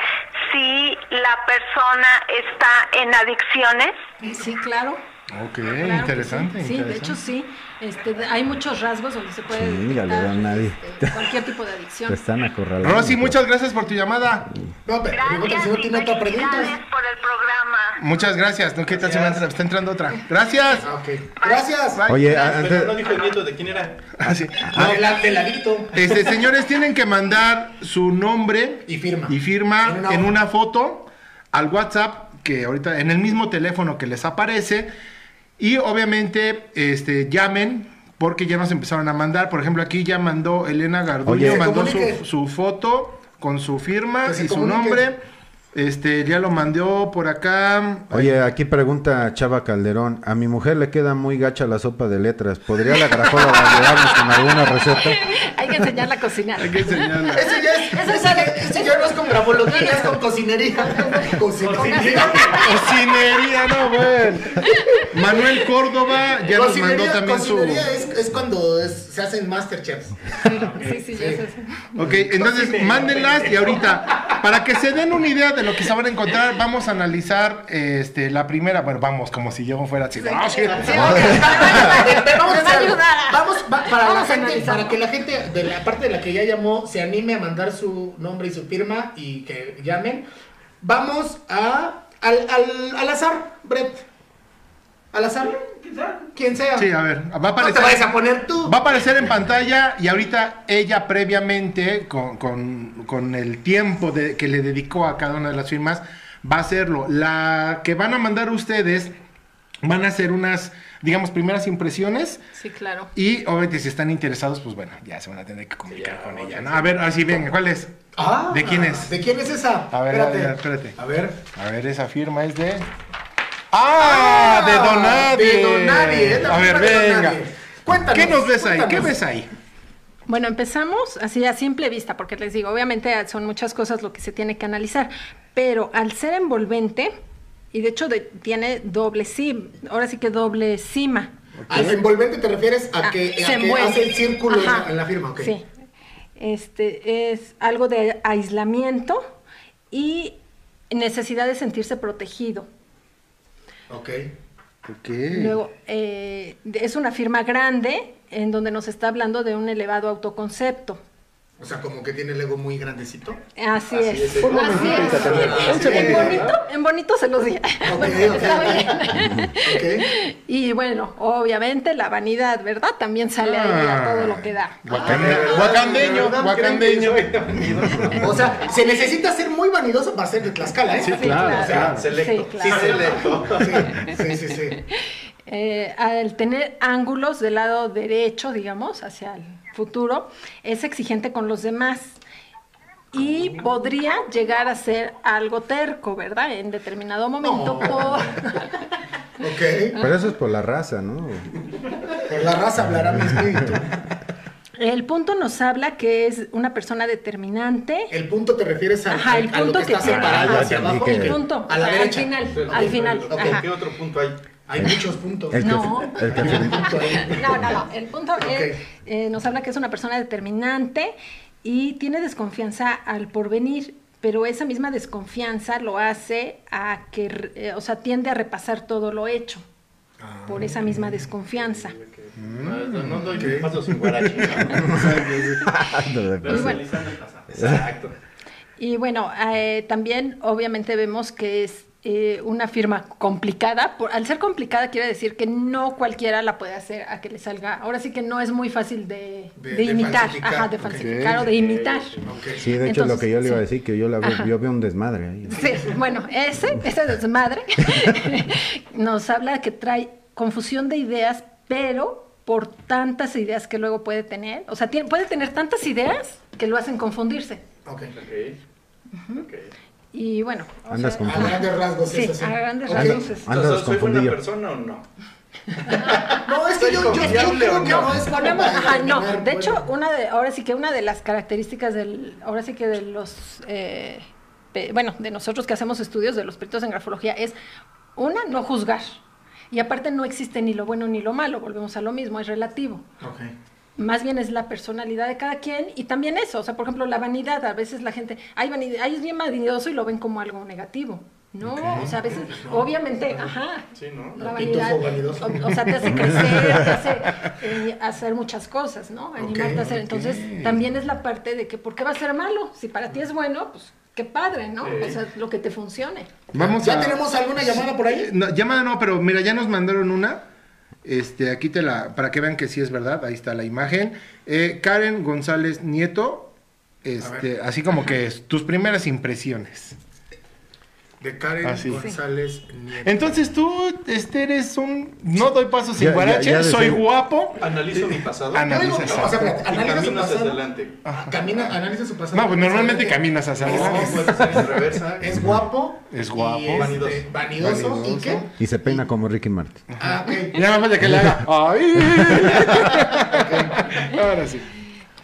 si la persona está en adicciones? Sí, claro. Ok, claro interesante. Sí, Sí, de hecho sí. Este, hay muchos rasgos donde se puede Sí, ya le detectar nadie. este, cualquier tipo de adicción. Te están acorralando. Rosy, muchas gracias por tu llamada. No, pero pregúntale si no tiene otra pregunta. felicidades por el programa. Muchas gracias. ¿no? ¿Qué tal si me está entrando otra? Gracias. Ah. Gracias. Bye. Oye, Gracias. antes- Pero no dijo el nieto de quién era. Ah, sí. Ah, ladito. Este, señores, tienen que mandar su nombre Y firma. y firma En una en hoja. una foto al WhatsApp que ahorita en el mismo teléfono que les aparece y obviamente este llamen porque ya nos empezaron a mandar, por ejemplo, aquí ya mandó Elena Garduño, Oye. mandó su, su foto con su firma y su nombre. Este, ya lo mandó por acá. Oye, aquí pregunta Chava Calderón. A mi mujer le queda muy gacha la sopa de letras. ¿Podría la grafóloga ayudarnos con alguna receta? Hay que enseñarla a cocinar. Hay que enseñarla. Eso ya es, eso ya, eso ya no es con grafología, ya es con cocinería. Cocinería. Cocinería, no, bueno. Manuel Córdoba ya nos mandó Cocinería, también su. cocinería es, es cuando es- se hacen Masterchefs. Sí, sí, ya sé. Ok, entonces mándenlas y ahorita, para que se den una idea de lo que se van a encontrar, vamos a analizar este, la primera. Bueno, vamos, como si yo fuera así. Sí. vamos a hacer- ayudar. Vamos, va- para Vamos la a gente, para que la gente de la parte de la que ya llamó se anime a mandar su nombre y su firma y que llamen. Vamos a al, al, al azar, Brett. Al azar. Quien sea. Sí, a ver, va a No te aparecer. vayas a poner tú. Va a aparecer en pantalla y ahorita ella previamente, con, con- con el tiempo de- que le dedicó a cada una de las firmas, va a hacerlo. La que van a mandar ustedes van a hacer unas, digamos, primeras impresiones. Sí, claro. Y obviamente si están interesados, pues bueno, ya se van a tener que comunicar con ella. ¿no? A ver, así venga, ¿cuál es? Ah, ¿De quién es? ¿De quién es esa? A ver, a ver, espérate. A ver. A ver, esa firma es de... ¡Ah! de Donadie. De Donadie, es la A ver, de venga. Cuéntanos. ¿Qué nos ves ahí? ¿Qué ves ahí? Bueno, empezamos así a simple vista, porque les digo, obviamente son muchas cosas lo que se tiene que analizar, pero al ser envolvente, y de hecho de- tiene doble sim, ahora sí que doble cima. Al envolvente te refieres a Ah, que, a se que envuelve. hace el círculo en Ajá, la, en la firma, ok. Sí. Este es algo de aislamiento y necesidad de sentirse protegido. Ok. Luego, eh, es una firma grande en donde nos está hablando de un elevado autoconcepto. O sea, como que tiene el ego muy grandecito. Así, Así es. Así es. En bonito, en bonito se los. Ok. Y bueno, obviamente la vanidad, ¿verdad? También sale ahí a todo lo que da. Guacande- Guacandeño, guacandeño. O sea, se necesita ser muy vanidoso para ser de Tlaxcala, ¿eh? Sí, claro, O sea. Selecto. Sí, claro. selecto. Sí, sí, sí. sí. Eh, al tener ángulos del lado derecho, digamos, hacia el futuro, es exigente con los demás. Y podría llegar a ser algo terco, ¿verdad? En determinado momento No. por... Ok. Pero eso es por la raza, ¿no? Por la raza hablará mi espíritu. El punto nos habla que es una persona determinante. El punto te refieres a, Ajá, el a lo punto que, que está separado Ajá, hacia abajo. que- El punto, A la al derecha. final, al final. Ok. ajá. ¿Qué otro punto hay? Hay muchos puntos. El que, No. el que-. No, no, no. El punto es, eh, nos habla que es una persona determinante y tiene desconfianza al porvenir, pero esa misma desconfianza lo hace a que, eh, o sea, tiende a repasar todo lo hecho Ah. por esa misma desconfianza. No, no doy pasos sin guarachi. Exacto. Y bueno, eh, también obviamente vemos que es eh, una firma complicada. Por, al ser complicada quiere decir que no cualquiera la puede hacer a que le salga. Ahora sí que no es muy fácil de, De- de de imitar, falsificar, ajá, de falsificar o de imitar. Sí, de hecho, lo que yo le iba a decir, que yo, la veo, yo veo un desmadre ahí. Sí, bueno, ese, ese desmadre nos habla de que trae confusión de ideas, pero por tantas ideas que luego puede tener, o sea, tiene- puede tener tantas ideas que lo hacen confundirse. Ok. Ok. Ok. Y bueno, o Andas sea, con- A grandes rasgos Sí, es así. a grandes rasgos es- Andas ¿soy buena persona o no? No, es que yo, yo, yo confiable creo que no? no es Ponemos- ajá, no, de hecho, una de, ahora sí que una de las características del, ahora sí que de los, eh, pe- bueno, de nosotros que hacemos estudios de los peritos en grafología es, una, no juzgar. Y aparte no existe ni lo bueno ni lo malo, volvemos a lo mismo, es relativo. Ok. Más bien es la personalidad de cada quien y también eso, o sea, por ejemplo, la vanidad, a veces la gente, ay, vanidad, ay, es bien vanidoso y lo ven como algo negativo. No, o sea, a veces, obviamente, ajá, Sí, ¿no? la vanidad, vanidoso. o, o sea, te hace crecer, te hace eh, hacer muchas cosas, ¿no? Animarte a hacer. Entonces, también es la parte de que, ¿por qué va a ser malo? Si para ti es bueno, pues qué padre, ¿no? Sí. O sea, lo que te funcione. Vamos ¿Ya a... tenemos alguna llamada por ahí? No, llamada no, pero mira, ya nos mandaron una. Este, aquí te la, para que vean que sí es verdad, ahí está la imagen. Eh, Karen González Nieto, este, así como que es, tus primeras impresiones. De Karen Así. González Nieto. Entonces tú, este, eres un, no doy pasos sin guarache, soy guapo. Analizo mi pasado. Analiza, digo, exacto. o sea, analiza su camino hacia pasado. adelante. Camina, analiza su pasado. No, pues normalmente caminas hacia No, adelante. reversa. Es guapo. Es guapo. y, este, Vanidoso. vanidoso. ¿Y qué? Y se peina como Ricky Martin. Ah, ok. Ya me falta que le haga. ¡Ay! Ahora sí.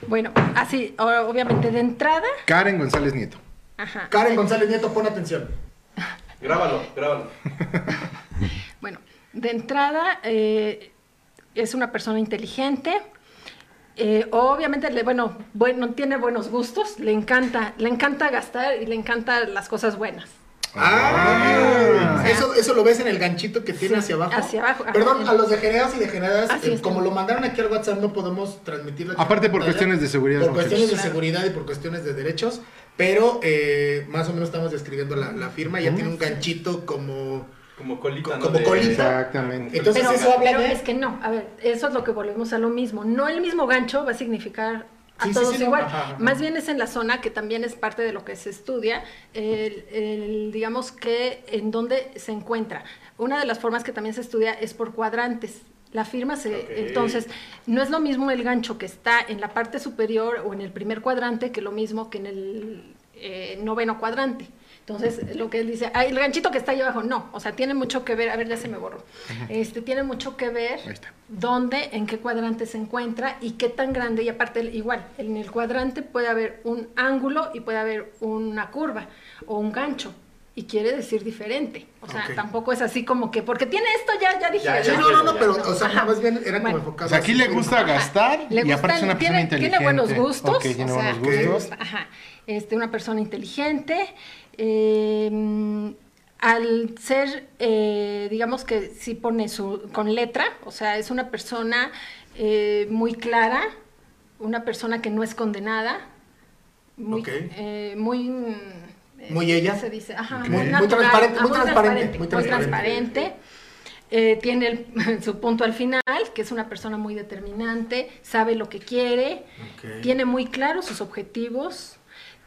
Bueno, así, obviamente de entrada, Karen González Nieto. ajá. Karen González Nieto, pon atención. Grábalo, grábalo. Bueno, de entrada eh, es una persona inteligente. eh, obviamente, le, bueno, bueno, tiene buenos gustos, le encanta, le encanta gastar y le encantan las cosas buenas. Ah, eso, eso lo ves en el ganchito que tiene Sí, hacia abajo. hacia abajo, ajá. Perdón, a los degenerados y degeneradas, eh, como lo mandaron aquí al WhatsApp, no podemos transmitirlo. Aparte por pantalla, cuestiones de seguridad, Por cuestiones de seguridad y por cuestiones de derechos. Pero eh, más o menos estamos describiendo la, la firma. Ya tiene un ganchito como. Como colita, Co- ¿no? como colita. Exactamente. Entonces pero eso habla pero de. es que no, a ver, eso es lo que volvemos a lo mismo. No el mismo gancho va a significar a Sí, todos sí, igual. ajá, ajá. Más bien es en la zona que también es parte de lo que se estudia, el- el, digamos que en dónde se encuentra. Una de las formas que también se estudia es por cuadrantes. La firma se, entonces, no es lo mismo el gancho que está en la parte superior o en el primer cuadrante que lo mismo que en el eh, noveno cuadrante. Entonces, lo que él dice, ah, el ganchito que está ahí abajo, no, o sea, tiene mucho que ver, a ver, ya se me borró, este, tiene mucho que ver dónde, en qué cuadrante se encuentra y qué tan grande, y aparte, igual, en el cuadrante puede haber un ángulo y puede haber una curva o un gancho. Y quiere decir diferente. O sea, tampoco es así como que, porque tiene esto, ya, ya dije. Ya, no, no, no, pero, o sea, Ajá. más bien eran como Bueno. enfocados. O sea, aquí así, le gusta gastar Le y aparte es gustan- una persona tiene, inteligente. tiene buenos gustos. Tiene o sea, buenos le gustos. gusta, ajá. Este, una persona inteligente. eh, al ser, eh, digamos que sí pone su, con letra, o sea, es una persona eh, muy clara, una persona que no es condenada, muy, Ok. eh, muy mm, Muy ella. ¿cómo se dice? Ajá, Ok. muy, transparente, muy transparente, muy muy transparente. transparente. Eh, tiene el- su punto al final, que es una persona muy determinante, sabe lo que quiere, tiene muy claros sus objetivos,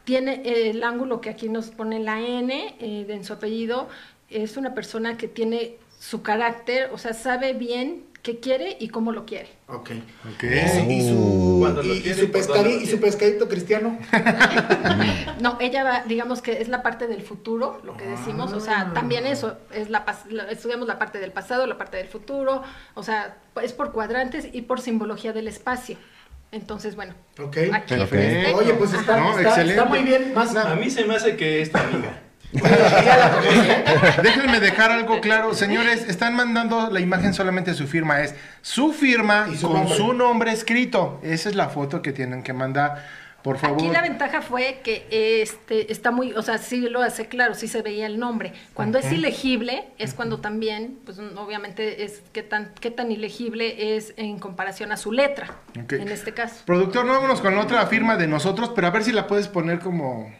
tiene eh, el ángulo que aquí nos pone la N eh, en su apellido, es una persona que tiene su carácter, o sea, sabe bien qué quiere y cómo lo quiere. Ok. Ok. Y su, y su, y- quiere y pescadi- y pescadito cristiano. No, ella va, digamos que es la parte del futuro, lo que decimos, o sea, también eso, es la, estudiamos la parte del pasado, la parte del futuro, o sea, es por cuadrantes y por simbología del espacio. Entonces, bueno, Ok. aquí Perfecto. Oye, pues está, No, está, excelente. está muy bien. Más, A mí se me hace que es tu amiga. Déjenme dejar algo claro, señores, están mandando la imagen solamente su firma, es su firma Y su con nombre. su nombre escrito. Esa es la foto que tienen que mandar, por favor. Aquí la ventaja fue que este está muy, o sea, sí lo hace claro, sí se veía el nombre. Cuando es ilegible es cuando también, pues obviamente es qué tan qué tan ilegible es en comparación a su letra, en este caso. Productor, no vámonos con la otra firma de nosotros, pero a ver si la puedes poner como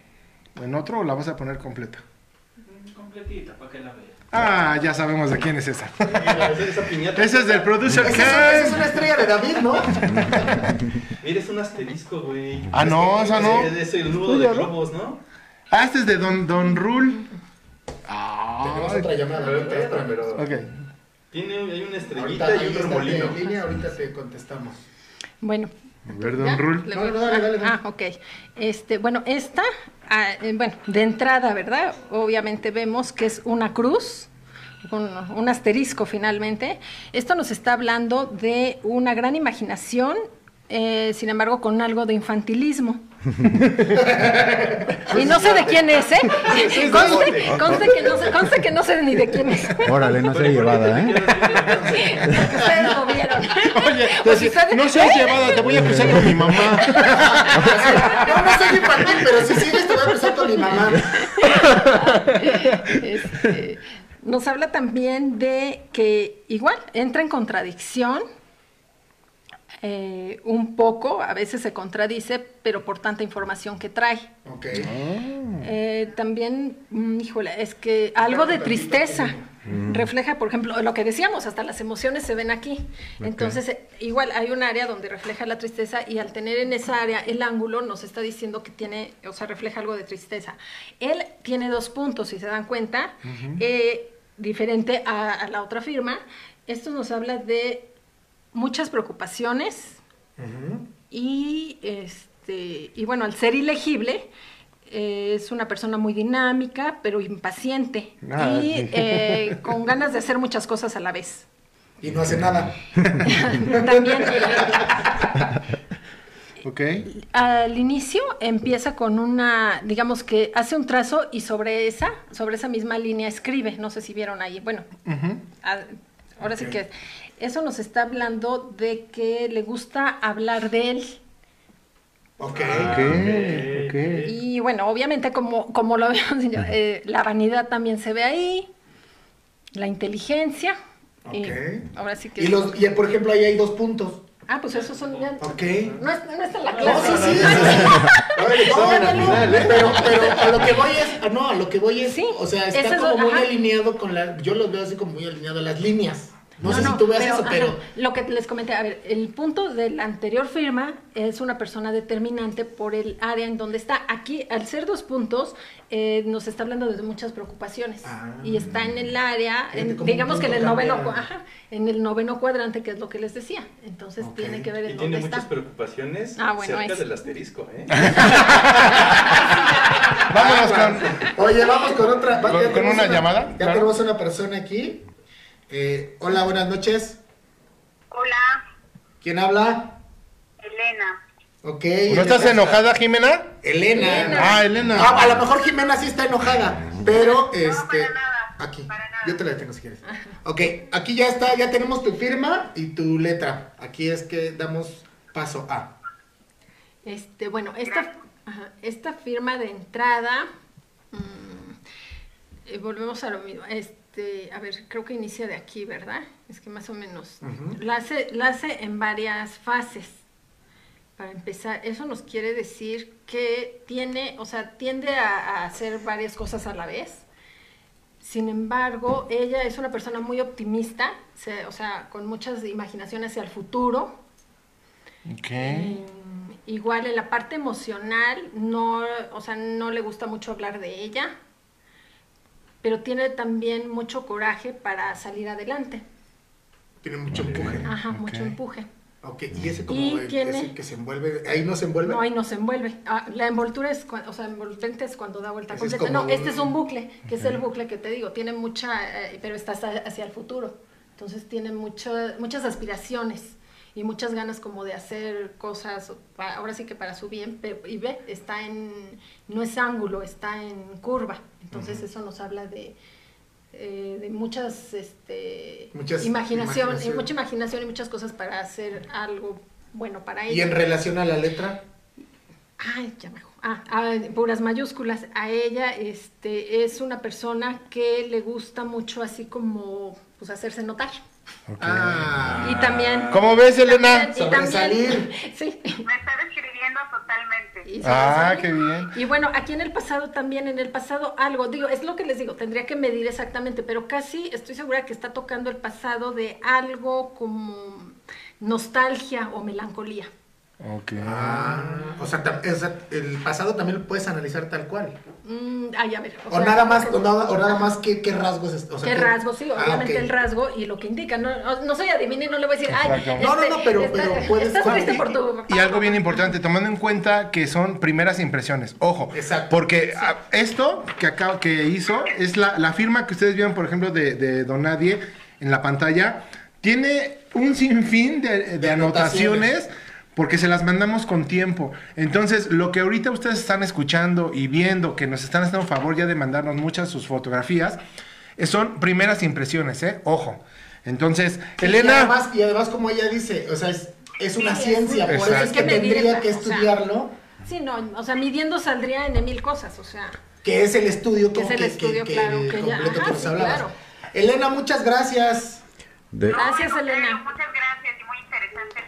en otro o la vas a poner completa. Completita, para que la veas. Ah, ya sabemos de quién es esa. Esa, es del producer es, esa es una estrella de David, ¿no? Mira, es un asterisco, güey. Ah, no, esa no. Es, es el nudo de globos, ¿no? Ah, este es de Don, Don Rule. Tenemos otra llamada. Ahorita, pero, Ok. Tiene, hay una estrellita Ahorita y un remolino. en línea, ahorita te contestamos. Bueno, ver, Don ¿Ya? Rule. Le No, voy- no, dale, dale, dale. Ah, ok. Este, bueno, esta, ah, eh, bueno, de entrada, ¿verdad? Obviamente vemos que es una cruz, con un asterisco finalmente. Esto nos está hablando de una gran imaginación, eh, sin embargo, con algo de infantilismo. Y no sé de quién es, ¿eh? Conste, conste que no sé, conste que no sé ni de quién es. Órale, no sé llevada, ¿eh? Ustedes lo vieron. Oye, Pues ustedes- no seas llevada, te voy a cruzar con mi mamá. No, no soy infantil, pero si sigues te voy a cruzar con mi mamá. Este, nos habla también de que igual entra en contradicción eh, un poco, a veces se contradice, pero por tanta información que trae. Ok. Eh, también, mm, híjole, es que algo de tristeza. Refleja, por ejemplo, lo que decíamos, hasta las emociones se ven aquí. Entonces, eh, igual hay un área donde refleja la tristeza y al tener en esa área el ángulo nos está diciendo que tiene, o sea, refleja algo de tristeza. Él tiene dos puntos, si se dan cuenta, eh, diferente a, a la otra firma. Esto nos habla de muchas preocupaciones y, este, y bueno, al ser ilegible, eh, es una persona muy dinámica, pero impaciente Ah, y eh, con ganas de hacer muchas cosas a la vez. Y no hace nada. También Ok. al inicio empieza con una, digamos que hace un trazo y sobre esa, sobre esa misma línea escribe. No sé si vieron ahí. Bueno, a- ahora sí que eso nos está hablando de que le gusta hablar de él. Ok. Ok, ok. Y bueno, obviamente como, como lo habíamos dicho, eh, la vanidad también se ve ahí, la inteligencia. y Ok. ahora sí que... Y, los, y por ejemplo, ahí hay dos puntos. Ah, pues esos son ya... Ok. No, es- no está en la No, clase. sí, sí. ¿eh? Pero, pero a lo que voy es, ah, no, a lo que voy es, Sí, o sea, está es como muy ajá. alineado con la, yo los veo así como muy alineado a las líneas. No, sé no, si tú veas pero, eso, ajá, pero lo que les comenté, a ver, el punto de la anterior firma es una persona determinante por el área en donde está. Aquí, al ser dos puntos, eh, nos está hablando de muchas preocupaciones. Ah. y está en el área, en- digamos que en el noveno, cambia. cua- ajá, en el noveno cuadrante, que es lo que les decía. Entonces tiene que ver Y en tiene dónde muchas está. preocupaciones Ah, bueno, cerca es- del asterisco, ¿eh? Vámonos con. Oye, vamos con otra. ¿Con- una llamada? Ya Claro. tenemos una persona aquí. Eh, hola, buenas noches. Hola, ¿Quién habla? Elena. Ok. ¿No estás Elena. enojada, Jimena? Elena. Ah, Elena. Ah, a lo mejor Jimena sí está enojada, pero este. para nada, Aquí. para nada. Yo te la detengo si quieres. Ok, aquí ya está, ya tenemos tu firma y tu letra. Aquí es que damos paso a. Este, bueno, esta, ajá, esta firma de entrada, mm, eh, volvemos a lo mismo. Este, a ver, creo que inicia de aquí, ¿verdad? Es que más o menos. la, hace, la hace en varias fases. Para empezar, eso nos quiere decir que tiene, o sea, tiende a, a hacer varias cosas a la vez. Sin embargo, ella es una persona muy optimista, se- o sea, con muchas imaginaciones hacia el futuro. Ok. Eh, igual en la parte emocional, no, o sea, no le gusta mucho hablar de ella, pero tiene también mucho coraje para salir adelante. Tiene mucho empuje. Ajá, mucho empuje. Ok, y ese como Y el- tiene- ese que se envuelve, ahí no se envuelve. No, ahí no se envuelve. Ah, la envoltura es, o sea, envolvente es cuando da vuelta es completa. como No, este es un bucle, que es el bucle que te digo. Tiene mucha, eh, pero está hacia, hacia el futuro. Entonces tiene mucho, muchas aspiraciones y muchas ganas como de hacer cosas, ahora sí que para su bien, pero, y ve, está en, no es ángulo, está en curva. Entonces eso nos habla de, eh, de muchas, este, Muchas imaginación, imaginación. y mucha imaginación y muchas cosas para hacer algo bueno para ella. Y en relación a la letra, Ay, ya me ah, ah, puras mayúsculas. A ella este, es una persona que le gusta mucho así como pues hacerse notar. Ah, Y también... ¿Cómo ves, Elena? y también- Sobresalir. sí. Me está describiendo totalmente. Y Ah, qué bien. Y bueno, aquí en el pasado también, en el pasado algo, digo, es lo que les digo, tendría que medir exactamente, pero casi estoy segura que está tocando el pasado de algo como nostalgia o melancolía. Ok. ah, o sea, tam- el pasado también lo puedes analizar tal cual. Mm, ay, a ver. O, sea, nada más, o nada, o nada más qué, qué rasgos. es- O sea, ¿Qué rasgo? Sí, Ah, obviamente el rasgo y lo que indica. No, no, no soy adivina y no le voy a decir, ay. No, no, no, pero- está- pero puedes- estás triste por tu Y algo bien importante, tomando en cuenta que son primeras impresiones. Ojo. Exacto. Porque ah, esto que acá que hizo es la, la firma que ustedes vieron, por ejemplo, de, de Donadie en la pantalla. Tiene un sinfín de, de De anotaciones. anotaciones. Porque se las mandamos con tiempo. Entonces, lo que ahorita ustedes están escuchando y viendo, que nos están haciendo favor ya de mandarnos muchas sus fotografías, eh, son primeras impresiones, ¿eh? Ojo. Entonces, Y Elena. además, y además, como ella dice, o sea, es, es una Sí, es- ciencia, por eso es que tendría que o sea, estudiarlo, Sí, no, o sea, midiendo saldría en mil cosas, o sea. que es el estudio Que como es el estudio, claro, que ya- completo ajá, que nos sí, hablabas. claro. Elena, muchas gracias. De, Gracias, Elena. Muchas gracias y muy interesante.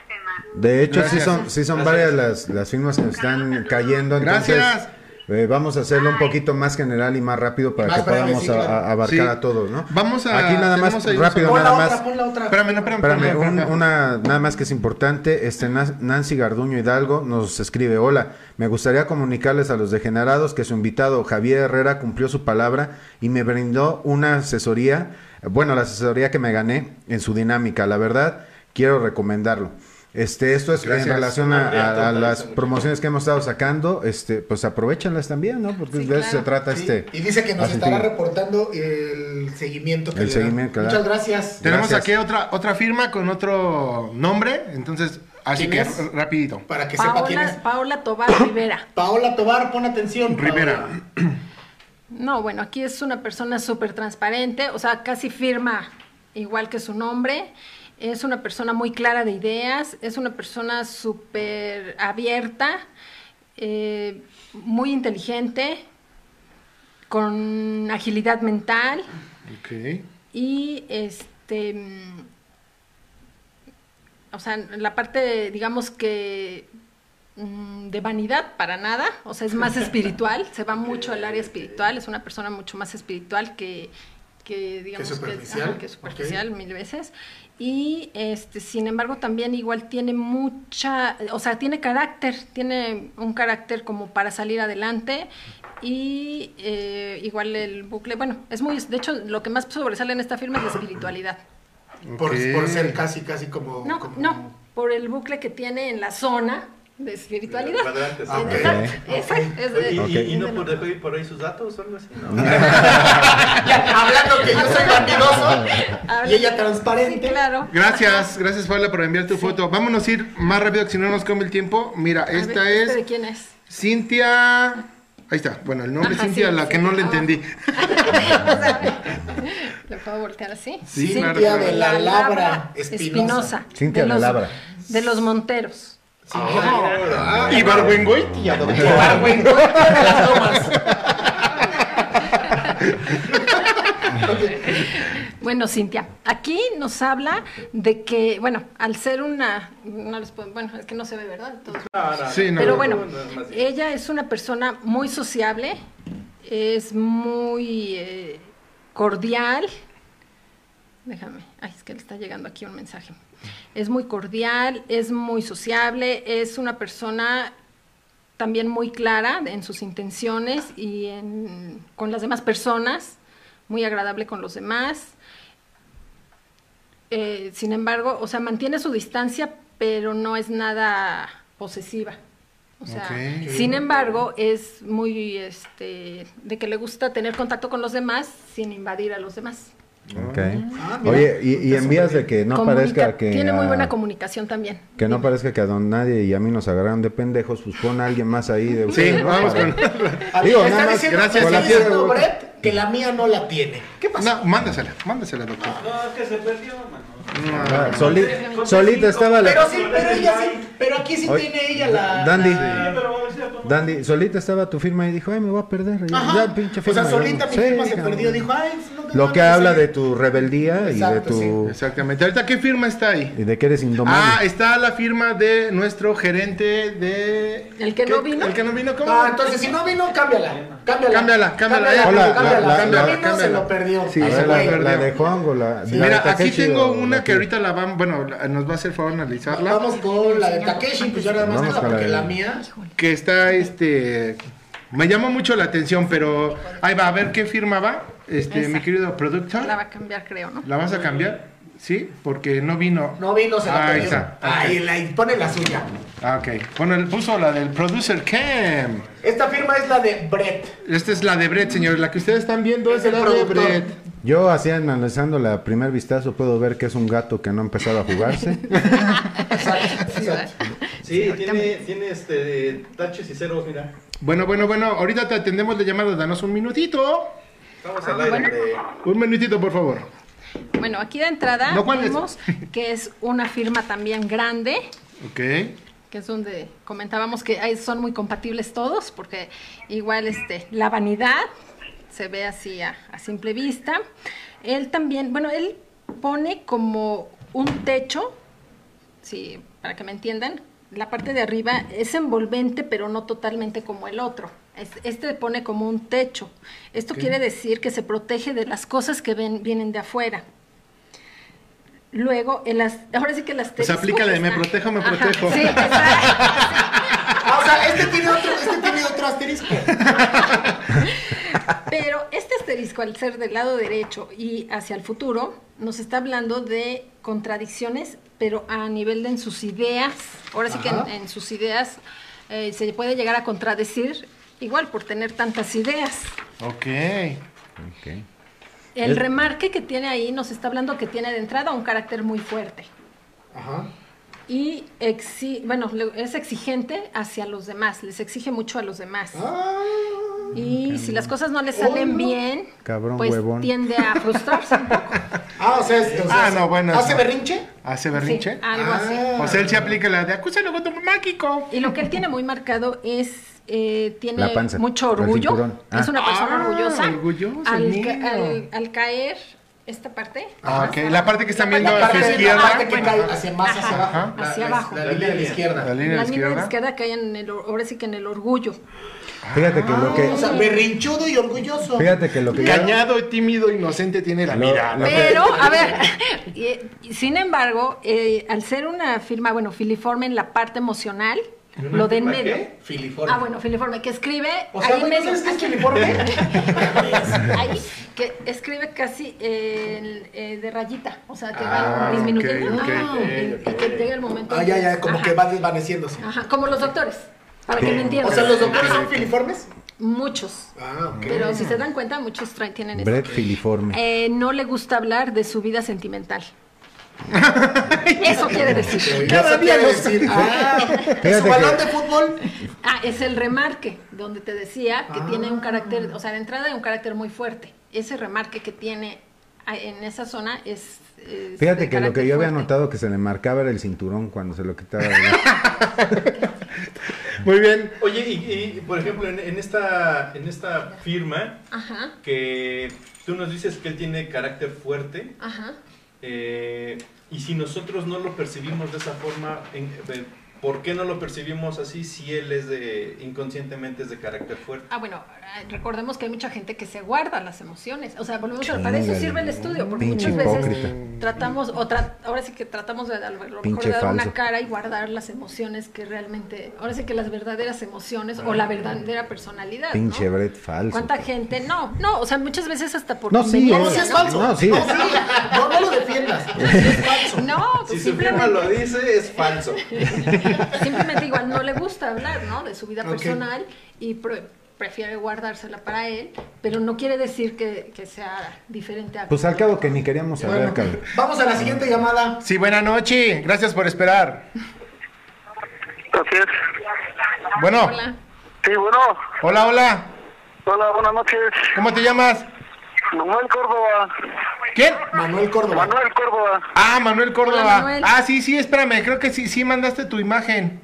De hecho, sí son, sí son varias las, las firmas que nos están cayendo. Entonces, Gracias. Eh, vamos a hacerlo un poquito más general y más rápido para Más que breve, podamos sí, a- claro. a- abarcar Sí. a todos, ¿no? Vamos a- Aquí nada más rápido, Pon la nada otra, más. pon la otra. Espérame, no, espérame, Espérame, espérame, un- espérame. una nada más que es importante, este Nancy Garduño Hidalgo nos escribe, hola, me gustaría comunicarles a los degenerados que su invitado Javier Herrera cumplió su palabra y me brindó una asesoría, bueno, la asesoría que me gané en su dinámica, la verdad, quiero recomendarlo. Este, esto es Gracias. en relación a, a- a las promociones que hemos estado sacando, este, pues aprovechanlas también, ¿no? Porque Sí, de eso se trata Sí, este. y dice que nos estará reportando el seguimiento que El le seguimiento, claro. Muchas gracias. Tenemos Gracias. aquí otra, otra firma con otro nombre, entonces, así ¿Quién que es? rapidito. Para que sepa quién es. Paola, Paola Tobar Rivera. Paola Tobar, pon atención. Rivera. Paola. No, bueno, aquí es una persona súper transparente, o sea, casi firma igual que su nombre. Es una persona muy clara de ideas, es una persona súper abierta, eh, muy inteligente, con agilidad mental. Ok. y este mm, o sea la parte digamos que mm, de vanidad para nada. O sea es más espiritual se va mucho al área espiritual es una persona mucho más espiritual que que digamos que, superficial? ajá, que superficial mil veces y este sin embargo también igual tiene mucha o sea tiene carácter tiene un carácter como para salir adelante y eh, igual el bucle bueno es muy de hecho lo que más sobresale en esta firma es la espiritualidad Por, ser casi, casi como. no como- no por el bucle que tiene en la zona de espiritualidad. Ah, de- ¿Y, y- Ok. y no por dejó ir por ahí sus datos o algo así? No. Ya, hablando que yo soy bandidoso y ella transparente. Sí, claro Gracias, gracias Paula por enviar tu foto. Vámonos a ir más rápido que si no nos come el tiempo. Mira, A ver, esta ¿este de es quién es? Cintia. Ahí está. Bueno, el nombre Ajá, Cintia, sí, la sí, que no le entendí. ¿Le puedo voltear así? Sí, Cintia claro. de la Labra Espinosa. Cintia de la Labra. De los Monteros. Ah, Y Barbuengoitia, doctor. Ibargüengoitia de las Lomas. Bueno, Cintia, aquí nos habla de que, bueno, al ser una, no les puedo- bueno, es que no se ve, ¿verdad? Entonces, Sí, no. Pero bueno, ella es una persona muy sociable, es muy eh, cordial. Déjame, ay, es que le está llegando aquí un mensaje. Es muy cordial, es muy sociable, es una persona también muy clara en sus intenciones y en- con las demás personas, muy agradable con los demás. Eh, sin embargo, o sea, mantiene su distancia, pero no es nada posesiva. O sea, sin embargo, es muy, este, de que le gusta tener contacto con los demás sin invadir a los demás. Ok. Ah. Oye, y, y en vías de que no Comunica- parezca que... Tiene muy buena comunicación también. Que no Dime. parezca que a don nadie y a mí nos agarraron de pendejos, pues pon a alguien más ahí de Sí, vamos con. Digo, nada está más, diciendo, gracias, Brett que la mía no la tiene. ¿Qué pasa? No, mándasela, mándasela, doctor. No, es que se perdió, mano. Ah, soli- solita estaba la... Pero sí, pero ella sí, pero aquí sí Oye, tiene ella la. Dandy. la-. Dandy, solita estaba tu firma y dijo, ay, me voy a perder. Ya, pinche o sea, solita mi Sí, firma se cabrón. perdió. Dijo, ay, no Lo que habla sí. de tu rebeldía y de tu... Exactamente. Ahorita, ¿qué firma está ahí? Y de que eres indomable. Ah, está la firma de nuestro gerente de. ¿El que ¿Qué? no vino? El que no vino, ¿cómo? No, entonces si no vino, cámbiala. Cámbiala. Cámbiala, cámbiala, eh. Hola, cámbiala. la- Si la- vino, se cámbiala. lo perdió. Sí, ver, güey la, la perdió. de Juango, la, Sí, la mira, de aquí tengo una que ahorita la van, bueno, la- nos va a hacer favor analizarla. Vamos con la de Takeshi, pues ya nada más la porque de- la mía. Que está este. Me llamó mucho la atención, pero ahí va, a ver qué firma va. Este, Esa. mi querido productor. La va a cambiar, creo, ¿no? ¿La vas a cambiar? Sí, porque no vino. No vino, se la Ahí perdió. está. Ahí, la, pone la suya. Ah, ok. Bueno, él puso la del producer Cam. Esta firma es la de Brett. Esta es la de Brett, señores. La que ustedes están viendo es, Es el la de. Brett. Yo así analizando la primer vistazo puedo ver que es un gato que no ha empezado a jugarse. Sí, tiene, tiene este, taches y ceros, mira. Bueno, bueno, bueno. Ahorita te atendemos de llamada. Danos un minutito. Estamos al aire. de- Un minutito, por favor. Bueno, aquí de entrada No, que es una firma también grande, Ok. que es donde comentábamos que ahí son muy compatibles todos, porque igual este, la vanidad se ve así a, a simple vista. Él también, bueno, él pone como un techo, sí, para que me entiendan, la parte de arriba es envolvente, pero no totalmente como el otro. Es- Este pone como un techo. Esto quiere decir que se protege de las cosas que ven- vienen de afuera. Luego, el as- ahora sí que las Pues aplica la de me protejo, me protejo. Sí, exacto. Ah, o sea, este tiene otro, este tiene otro asterisco. Pero este asterisco, al ser del lado derecho y hacia el futuro, nos está hablando de contradicciones, pero a nivel de en sus ideas. Ahora sí que en, en sus ideas eh, se puede llegar a contradecir, igual por tener tantas ideas. Ok. Ok. El Es- remarque que tiene ahí nos está hablando que tiene de entrada un carácter muy fuerte. Ajá. Y exi- bueno, es exigente hacia los demás, les exige mucho a los demás. Ah. Y si las cosas no le salen bien, Cabrón, pues huevón. tiende a frustrarse un poco. Ah, o sea, es- o sea, Ah, no, bueno, ¿Hace berrinche? ¿Hace berrinche? Sí, algo así. O sea, él se aplica la de acúsalo con tu mamá, Kiko. Y lo que él tiene muy marcado es, eh, tiene La panza, mucho orgullo. Ah. Es una persona Ah, orgullosa. orgulloso, al, ca- al- al caer, esta parte. Ah, ok. La parte que están viendo La parte, hacia la izquierda. parte que cae hacia más hacia abajo. La- hacia la- abajo. La, línea de la izquierda. La línea de La la línea de la izquierda. izquierda cae en el, or- ahora sí que en el orgullo. Fíjate que lo que. O sea, berrinchudo y orgulloso. Fíjate que lo que. yo- Cañado, tímido, inocente tiene la que- Pero, a ver, y- y sin embargo, eh, al ser una firma, bueno, filiforme en la parte emocional, lo de en ¿Firma medio. qué? Filiforme. Ah, bueno, filiforme, que escribe O sea, ahí güey, ¿no medio. sabes qué es filiforme? ahí, que escribe casi eh, eh, de rayita, o sea, que Ah, va disminuyendo ok, ok, ah, ok, y, y que llega el momento. Ah, ya, que- ya, como ajá, que va desvaneciéndose. Ajá, como los doctores, para que me entiendan. O sea, ¿los doctores son filiformes? Muchos. Ah, ok. Pero si se dan cuenta, muchos traen, tienen eso. Brett filiforme. Eh, no le gusta hablar de su vida sentimental. Eso quiere decir. Cada día decir. Ah, ¿Su balón que- de fútbol? Ah, es el remarque, donde te decía que tiene un carácter, o sea, de entrada hay un carácter muy fuerte. Ese remarque que tiene ah, en esa zona es... es Fíjate que lo que yo había fuerte. notado que se le marcaba era el cinturón cuando se lo quitaba. Muy bien. Oye, y, y, por ejemplo, en, en esta, en esta firma, Ajá, que tú nos dices que él tiene carácter fuerte, ajá. Eh, y si nosotros no lo percibimos de esa forma, en- ¿por qué no lo percibimos así si él es de, inconscientemente es de carácter fuerte? Ah, bueno, ah, recordemos que hay mucha gente que se guarda las emociones. O sea, volvemos a para eso sirve el estudio, porque Pinche muchas veces tratamos, o tra- ahora sí que tratamos de a lo mejor Pinche de dar una cara y guardar las emociones que realmente, ahora sí que las verdaderas emociones o la verdadera personalidad. ¿no? Pinche Brett falso. ¿Cuánta gente? No, no, o sea, muchas veces hasta por No, sí, No, es- si es ¿no? falso. No, sí. No, no, no lo defiendas. Es falso. No, Si pues su firma lo dice, es falso. simplemente igual no le gusta hablar, ¿no? De su vida personal y pre- prefiere guardársela para él, pero no quiere decir que, que sea diferente a... Pues al cabo que ni queríamos saber, Bueno, cabrón. vamos a la siguiente llamada. Sí, buena noche. Gracias por esperar. Es. Bueno, Hola. Sí, bueno. hola, hola. Hola, buenas noches. ¿Cómo te llamas? Manuel Córdoba. ¿Quién? Manuel Córdoba. Manuel Córdoba. Ah, Manuel Córdoba. Manuel. Ah, sí, sí, espérame. Creo que sí, sí mandaste tu imagen.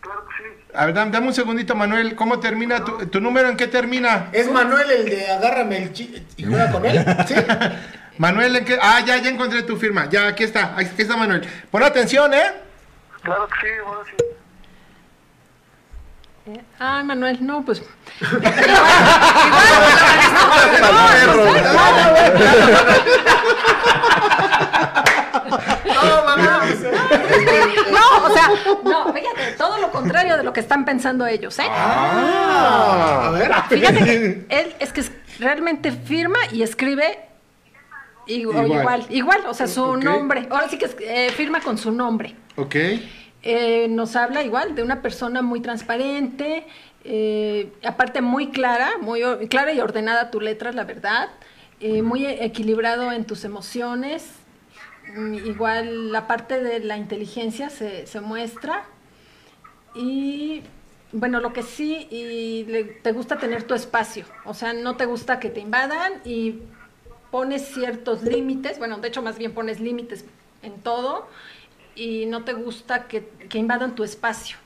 Claro que sí. A ver, dame, dame un segundito, Manuel. ¿Cómo termina tu, tu número? ¿En qué termina? ¿Es Manuel el de agárrame el chi y juega con él? Sí. Manuel, ¿en qué? Ah, ya, ya encontré tu firma. Ya, aquí está. Aquí está Manuel. Pon atención, ¿eh? Claro que sí, bueno, sí. Ah, Manuel, no, pues... No, o sea, no, fíjate, todo lo contrario de lo que están pensando ellos, ¿eh? Ah, a ver. Fíjate que él es que realmente firma y escribe igu- Igual. igual, igual, o sea, su Ok. nombre. Ahora sí que eh, firma con su nombre. Ok. Eh, nos habla igual de una persona muy transparente, eh, aparte muy clara, muy clara y ordenada tu letra, la verdad, eh, muy equilibrado en tus emociones. Mm, Igual la parte de la inteligencia se, se muestra. Y bueno, lo que sí, y le- te gusta tener tu espacio, o sea, no te gusta que te invadan y pones ciertos límites, bueno, de hecho más bien pones límites en todo y no te gusta que, que invadan tu espacio.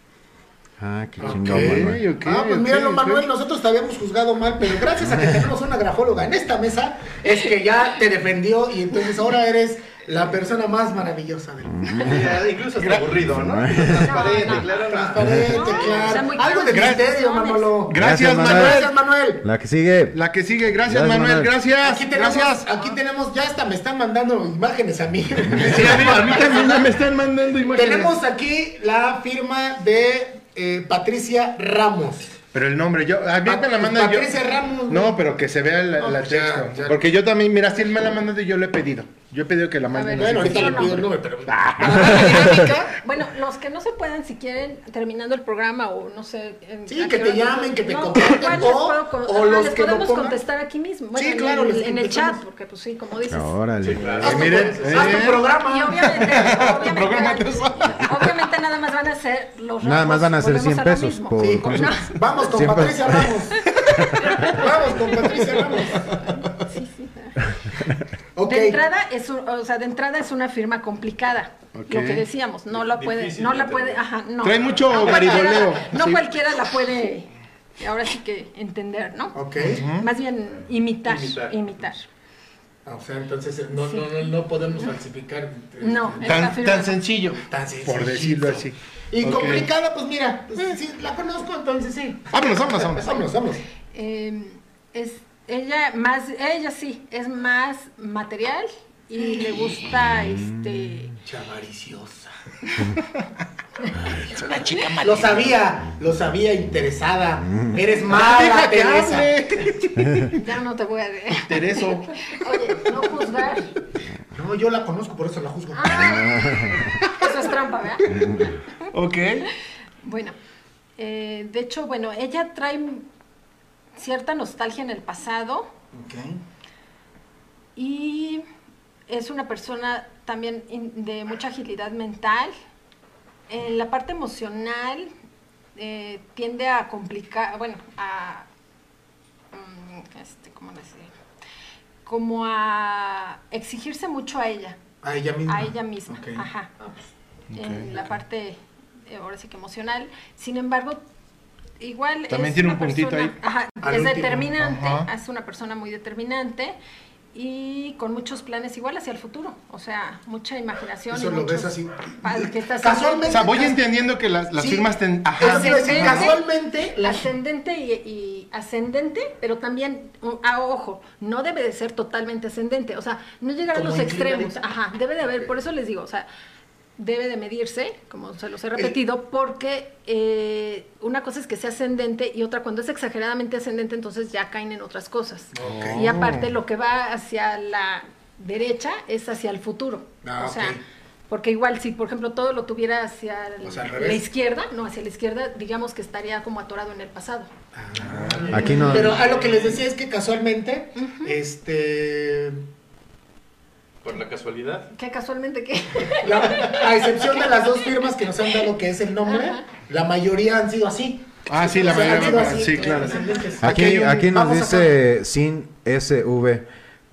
Ah, qué chingón, Manuel. ah, pues ok, míralo. Manuel, nosotros te habíamos juzgado mal, pero gracias a que tenemos una grafóloga en esta mesa, es que ya te defendió y entonces ahora eres La persona más maravillosa del mundo. Incluso es aburrido, ¿no? Transparente, claro. Transparente, claro. Algo de intenciones. Manolo. Gracias, Manuel. Gracias, Manuel. La que sigue. La que sigue, gracias, Manuel, gracias. Aquí tenemos, gracias. aquí tenemos, ya hasta me están mandando imágenes a mí. Sí, a mí, también ya me están mandando imágenes. Tenemos aquí la firma de eh, Patricia Ramos. Pero el nombre, yo, a mí me la mandan yo. Patricia Ramos. No, pero que se vea el, No, la pues ya, texto. ya. Porque yo también, mira, si él me la manda y yo le he pedido. Yo he pedido que la manden. Bueno, ahorita le pido el número, pero. Ah. Bueno, los que no se puedan, si quieren, terminando el programa o no sé. Sí, que te llamen, que te les o- o ajá, los les que podemos contestar aquí mismo. Bueno, Sí, en claro, en el chat, porque pues sí, como dices. Órale. haz tu, miren, haz tu eh. Y programa. obviamente, obviamente, obviamente nada más van a ser los Nada más van a ser volvemos 100 lo pesos mismo. por Sí, consulta. No, Vamos con. Patricia Ramos. Vamos con Patricia Ramos. Sí, sí. De entrada es un- o sea, de entrada es una firma complicada. Lo que decíamos, no la puede, Difícil no la puede, ajá, no. Trae mucho no cualquiera No sí. cualquiera la puede ahora sí que entender, ¿no? Ok. Más bien imitar, imitar. Imitar. Ah, O sea, entonces no, no, no, no podemos falsificar. No, Tan, firma tan sencillo. Tan sencillo. Por decirlo así. Y complicada, pues mira, pues, sí, la conozco, entonces sí. Vámonos, vámonos, vámonos. Vámonos, vámonos. Eh, es ella más, ella sí, es más material y le gusta este Chavariciosa. es una chica Lo sabía, lo sabía, interesada. Eres mala, Teresa. ya no te voy a decir. Tereso. Oye, no juzgar. No, yo la conozco, por eso la juzgo. Ah. Eso es trampa, ¿verdad? Ok. Bueno, eh, de hecho, bueno, ella trae cierta nostalgia en el pasado Ok. y es una persona también in- de mucha agilidad mental. En la parte emocional eh, tiende a complicar, bueno, a, mm, este, ¿cómo decir? Como a exigirse mucho a ella, A ella misma. a ella misma, ajá, Ah, pues, en la parte, eh, ahora sí que emocional. Sin embargo, igual También es tiene una un puntito persona- ahí. ajá, es último, determinante, ajá. es una persona muy determinante y con muchos planes igual hacia el futuro, o sea, mucha imaginación. Eso y lo muchos- ves así. pa- que estás- Casualmente. O sea, voy entendiendo que las, las Sí. firmas ten... Ajá. a Ascendente. casualmente, Ascendente y, y ascendente, pero también, uh, ah, ojo, no debe de ser totalmente ascendente, o sea, no llegar a los extremos, ajá, debe de haber, por eso les digo, o sea, debe de medirse, como se los he repetido, porque eh, una cosa es que sea ascendente y otra cuando es exageradamente ascendente, entonces ya caen en otras cosas. Y aparte lo que va hacia la derecha es hacia el futuro, Ah, o sea, porque igual si por ejemplo todo lo tuviera hacia el- O sea, al la izquierda, no, hacia la izquierda, digamos que estaría como atorado en el pasado. Aquí no. Pero a lo que les decía es que casualmente, este, Por la casualidad. Que casualmente que la- a excepción de las dos firmas que nos han dado que es el nombre, Ajá. la mayoría han sido así. Ah, sí, la O sea, han mayoría. sido así, Sí, claro. Aquí Aquí, nos dice sin SV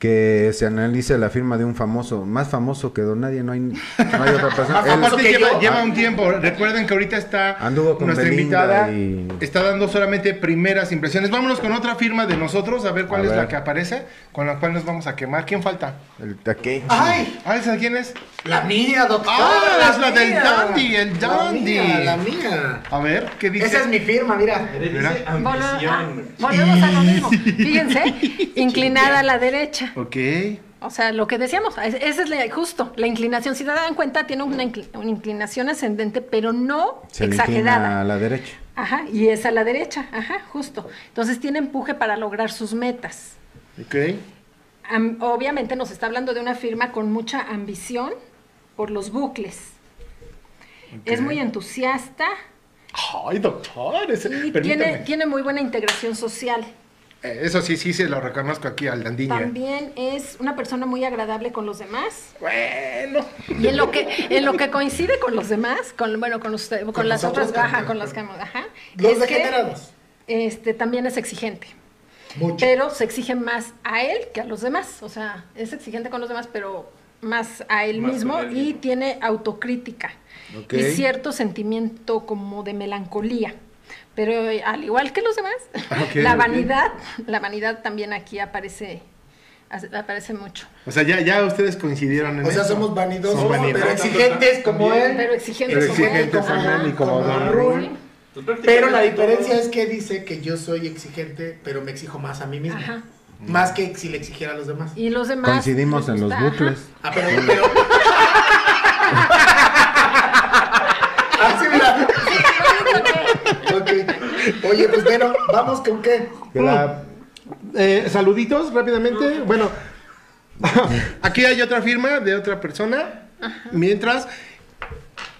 que se analice la firma de un famoso, más famoso que Don Nadie, no hay, no hay otra persona. Más famoso Aparte que lleva, yo. lleva un tiempo. Recuerden que ahorita está Anduvo con nuestra Belinda invitada. y- Está dando solamente primeras impresiones. Vámonos con otra firma de nosotros a ver cuál A es ver. la que aparece, con la cual nos vamos a quemar. ¿Quién falta? el aquí. ¡Ay! ¿esa quién es? La mía, doctor. Ah, es la del dandy, el La dandy. mía, La mía. A ver, ¿qué dice? Esa es mi firma, mira. Mira. ah, ambición. volvemos a lo mismo. Fíjense, inclinada a la derecha. Ok. O sea, lo que decíamos, es- esa es la, justo la inclinación. Si se dan cuenta, tiene una, incli- una inclinación ascendente, pero no Se exagerada. a la derecha. Ajá, y es a la derecha, ajá, justo. Entonces tiene empuje para lograr sus metas. Ok. Am- obviamente nos está hablando de una firma con mucha ambición por los bucles. Es muy entusiasta Ay, doctor. ese- y tiene, tiene muy buena integración social. Eh, Eso sí, sí se lo reconozco aquí al dandiño. También es una persona muy agradable con los demás. Bueno. Y en lo que en lo que coincide con los demás, con bueno, con usted, con, Con las otras, ajá, con- con las que ajá, Los es que, degenerados. este también es exigente. Mucho. Pero se exige más a él que a los demás. O sea, es exigente con los demás, pero más a él Más mismo y tiene autocrítica y cierto sentimiento como de melancolía. Pero eh, al igual que los demás, Ok, la vanidad, la vanidad también aquí aparece Aparece mucho. O sea, ya, ya ustedes coincidieron en O sea, eso. somos vanidosos, pero exigentes como él. Pero exigentes Pero como él. exigentes como él y como Como Don. Pues Pero la diferencia es que dice que yo soy exigente, pero me exijo más a mí mismo. Ajá. Más que si le exigiera a los demás. Y los demás. Coincidimos en los bucles. Ah, pero, pero. Así mira. Ok. Oye, pues bueno, vamos con qué. La- Eh, saluditos rápidamente. Bueno, aquí hay otra firma de otra persona. Mientras,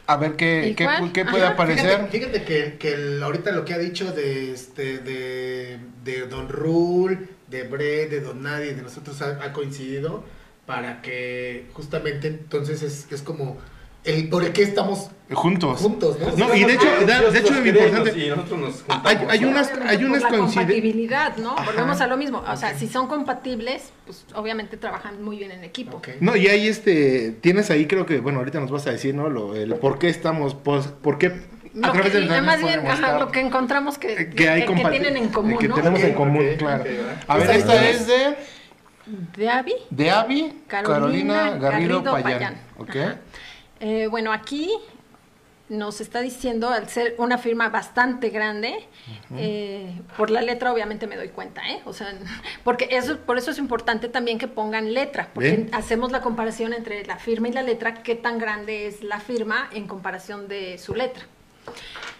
a ver qué, ¿Y qué, puede Ajá. aparecer. Fíjate, fíjate que, que el- ahorita lo que ha dicho de este de, de Don Rule, de Bre, de Don Nadie, de nosotros ha, ha coincidido para que justamente entonces es, es como el por el que estamos Juntos. juntos, ¿no? No, y de hecho, de, de hecho, es importante. Y nosotros nos juntamos, Hay, hay unas, hay unas coincidencias. compatibilidad, ¿no? Ajá. Volvemos a lo mismo. O sea, Ok. si son compatibles, pues obviamente trabajan muy bien en equipo. Ok. No, y ahí este, tienes ahí creo que, bueno, ahorita nos vas a decir, ¿no? Lo, el por qué estamos, pues, por qué a Lo través que, del y más bien, ajá, lo que encontramos que, eh, que hay que, que tienen en común, que ¿no? tenemos en Ok, común, ok, claro. ok, A ver, Pues esta es de, De Avi, de Avi Carolina, Carolina Garrido, Garrido Payán. Payán. Eh, bueno, aquí nos está diciendo, al ser una firma bastante grande, eh, por la letra obviamente me doy cuenta, ¿eh? O sea, porque eso, por eso es importante también que pongan letra, porque hacemos la comparación entre la firma y la letra, qué tan grande es la firma en comparación de su letra.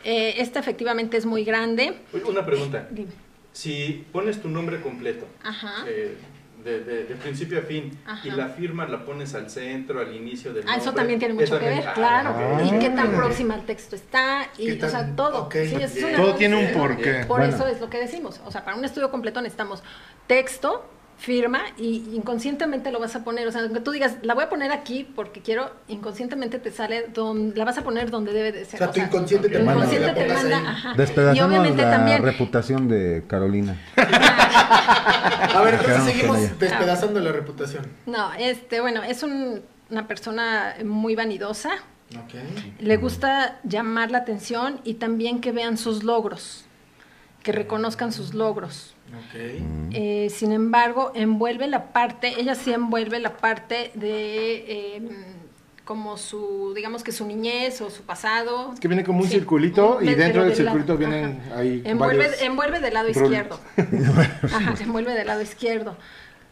Eh, esta efectivamente es muy grande. Una pregunta. Dime. Si pones tu nombre completo, Ajá. eh, de, de- de principio a fin, Ajá. y la firma la pones al centro, al inicio del Ah, eso también tiene mucho eso que ver, ah, claro. ok. Y qué tan próxima al texto está, y, ¿Qué o sea, todo. ok, Sí, es una- Todo tiene un porqué. Por Bueno. eso es lo que decimos. O sea, para un estudio completo necesitamos texto, firma, y inconscientemente lo vas a poner. O sea, aunque tú digas, la voy a poner aquí porque quiero, inconscientemente te sale, donde, la vas a poner donde debe de ser. O sea, tu inconsciente te manda inconsciente la te pongas manda, ahí. ajá. Y Despedazamos obviamente la también. reputación de Carolina. A ver, entonces seguimos despedazando la reputación. No, este, bueno, es un- una persona muy vanidosa. Le gusta llamar la atención y también que vean sus logros, que reconozcan sus logros. Ok. Eh, sin embargo, envuelve la parte, ella sí envuelve la parte de eh, como su, digamos que su niñez o su pasado. Es que viene como un Sí. circulito y dentro del del lado- circulito vienen ajá. ahí Envuelve, envuelve del lado izquierdo. Ajá, envuelve del lado izquierdo.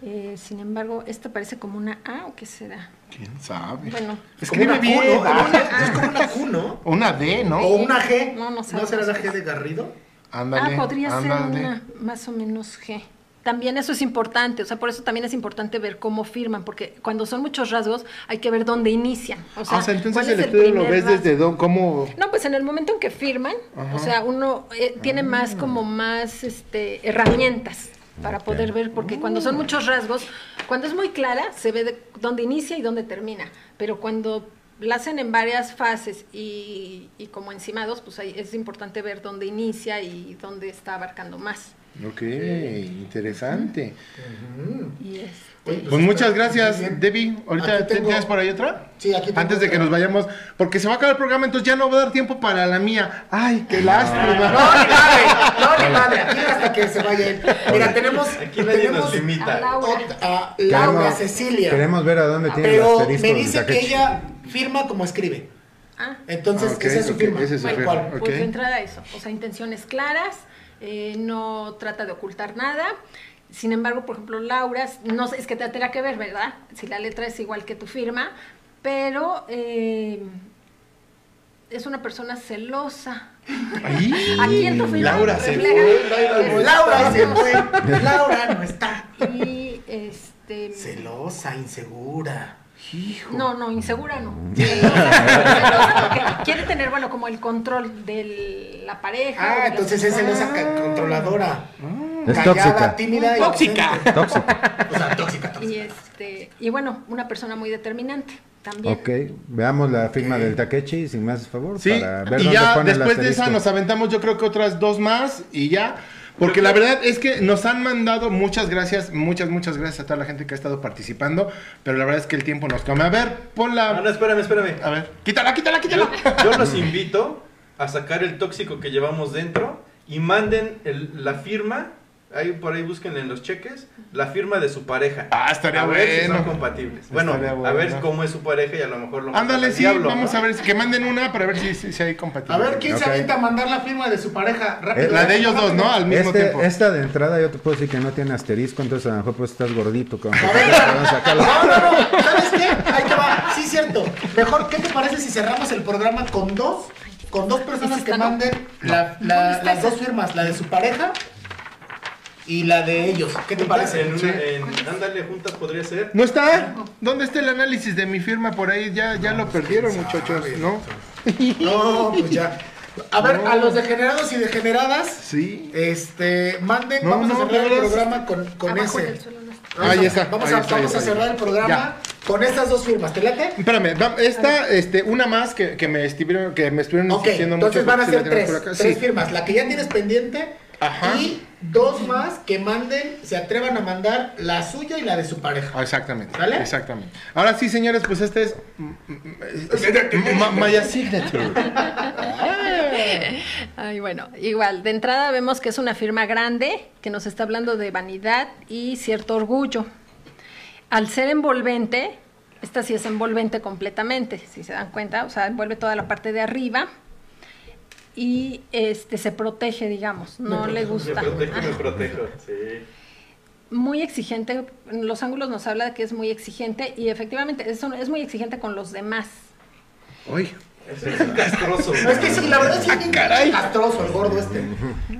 Eh, sin embargo, esta parece como una A o qué será. ¿Quién sabe? Bueno, Escribe Como una bien. Q, ¿no? Es como una Q, ¿no? Una D, ¿no? O una G. No, no sabemos. será la G de Garrido? Ándale. ah, podría ándale. ser una más o menos G. También eso es importante, o sea, por eso también es importante ver cómo firman, porque cuando son muchos rasgos hay que ver dónde inician. O sea, Ah, o sea, entonces el es estudio lo ves rasgo. desde don, cómo... No, pues en el momento en que firman, o sea, uno eh, tiene más como más este, herramientas para poder ver, porque cuando son muchos rasgos, cuando es muy clara, se ve de dónde inicia y dónde termina, pero cuando la hacen en varias fases y, y como encimados, pues ahí es importante ver dónde inicia y dónde está abarcando más. Ok, interesante. Y es, Oye, Pues muchas gracias. Debbie. Ahorita tengo- tienes por ahí otra. Sí, aquí tengo Antes de que nos vayamos, porque se va a acabar el programa, entonces ya no va a dar tiempo para la mía. Ay, qué No, lástima. ni madre, no, ni madre, aquí hasta que se vaya él. Mira, tenemos, Aquí nadie tenemos nos limita. a Laura. ot- a Laura Queremos- Cecilia. Queremos ver a dónde tiene el Pero asterisco me dice que ella firma como escribe. Ah, Entonces, Ah, ok, esa es su firma. ese es su firma. Pues de entrada eso, o sea, intenciones claras, eh, no trata de ocultar nada. Sin embargo, por ejemplo, Laura, no sé, es que te tendrá que ver, ¿verdad? Si la letra es igual que tu firma, pero eh, es una persona celosa. Ay, Aquí en tu firma Laura se fue, es Laura se celosa. fue. Laura no está. Y este. Celosa, insegura. Hijo. No, no, insegura no. Porque quiere tener, bueno, como el control de la pareja. Ah, la entonces es persona. celosa ca- controladora. Es Callada, tóxica. tímida y Tóxica. Tóxica. O sea, tóxica, Y tóxica. este, y bueno, una persona muy determinante también. Ok, veamos la firma del Takechi, sin más favor, Sí, para ver y dónde ya pone después de esa nos aventamos yo creo que otras dos más y ya. Porque la verdad es que nos han mandado muchas gracias, muchas, muchas gracias a toda la gente que ha estado participando, pero la verdad es que el tiempo nos come. A ver, ponla. Ah, no, espérame, espérame. A ver, quítala, quítala, quítala. Yo, yo los invito a sacar el tóxico que llevamos dentro y manden el- la firma Ahí por ahí busquen en los cheques la firma de su pareja. Ah, estaría a ver si bueno. son compatibles. Bueno, a ver cómo es su pareja y a lo mejor lo Ándale, al sí, diablo, vamos ¿no? a ver, si- que manden una para ver si, si, si hay compatible. A ver, ¿quién se avienta a mandar la firma de su pareja? Rápido. La de ellos dos, ¿no? Al mismo Este- tiempo. Esta de entrada yo te puedo decir que no tiene asterisco, entonces a lo mejor pues estás gordito. Con... A ver, Vamos a sacarlo. No, no, no. ¿Sabes qué? Ahí te va. Sí, cierto. Mejor, ¿qué te parece si cerramos el programa con dos? Con dos personas ¿Ese que manden la- la- las dos firmas, la de su pareja y la de ellos. ¿Qué te parece? En, una- en Ándale Juntas podría ser. ¿No está? ¿Dónde está el análisis de mi firma por ahí? Ya, ya lo perdieron, muchachos, ¿no? No, pues ya. A ver, a los degenerados y degeneradas, Sí. este, manden, No, vamos no, a cerrar el programa con, con Abajo ese. el suelo no está. Vamos Ahí a- está, Vamos, ahí a, está, vamos ahí a está. cerrar el programa Ya. con estas dos firmas. ¿Te late? Espérame, va- esta, este, una más que, que me estuvieron, que me estuvieron Ok, insistiendo entonces mucho. van a ser tenemos tres, por acá. tres Sí. firmas. La que ya tienes pendiente Ajá. y dos más que manden, se atrevan a mandar la suya y la de su pareja. Exactamente. ¿Sale? Exactamente. Ahora sí, señores, pues este es es- Ma- Maya Signature. Ay, bueno, igual, de entrada vemos que es una firma grande que nos está hablando de vanidad y cierto orgullo. Al ser envolvente, esta sí es envolvente completamente, si se dan cuenta, o sea, envuelve toda la parte de arriba y este se protege, digamos, no le Me gusta. me Ajá. protejo. Sí. Muy exigente, en los ángulos nos habla de que es muy exigente y efectivamente es, un- es muy exigente con los demás. Uy. Es un castroso. No, es que sí, la verdad es que es caray. castroso el gordo este.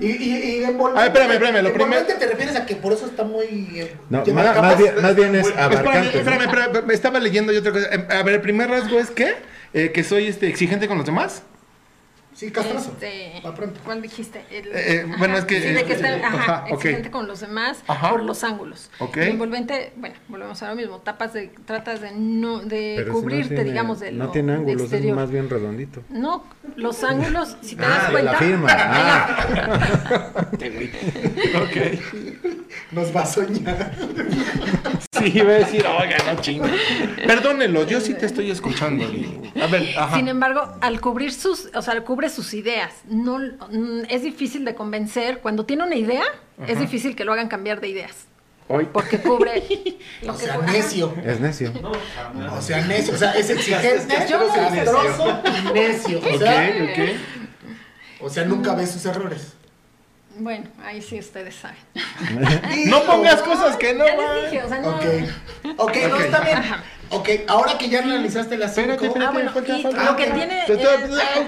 Y, y, y envolvente. A ver, espérame, espérame, lo envolvente te refieres a que por eso está muy. eh, No, más, capas? más bien, más bien es Espérame, abarcante. espérame, ¿no? espérame, me estaba leyendo yo otra cosa. Eh, A ver, el primer rasgo es que, eh, que soy este, exigente con los demás. Sí, castroso. Este, pronto. ¿Cuál dijiste? El- Eh, bueno, es que, Sí, de que eh, está eh, ajá, ok. con los demás Ajá. por los ángulos. Ok. El envolvente, bueno, volvemos a lo mismo. Tapas de, tratas de no, de Pero si no cubrirte, tiene- digamos, de No lo- tiene de ángulos, es más bien redondito. No, los ángulos, si te Ah, das de cuenta. la firma. Ah. Nos va a soñar. Sí, iba a decir, oiga, no chingo. Perdónenlo, yo sí te estoy escuchando. A ver, ajá. Sin embargo, al cubrir sus, o sea, cubre sus ideas. No, mm, es difícil de convencer. Cuando tiene una idea, es difícil que lo hagan cambiar de ideas. Hoy. Porque cubre lo O que sea, necio. Es necio. O sea, necio. O sea, es exigente, no- castroso y necio. O sea, o sea, nunca ve sus errores. Bueno, ahí sí ustedes saben. No pongas cosas que no ya van. les dije, o sea, no. Ok. Ok, no, Ok. está bien. Ajá. Ok, ahora que ya analizaste las cinco. Espérate, espérate, Ah, bueno, falta, y falta. lo que tiene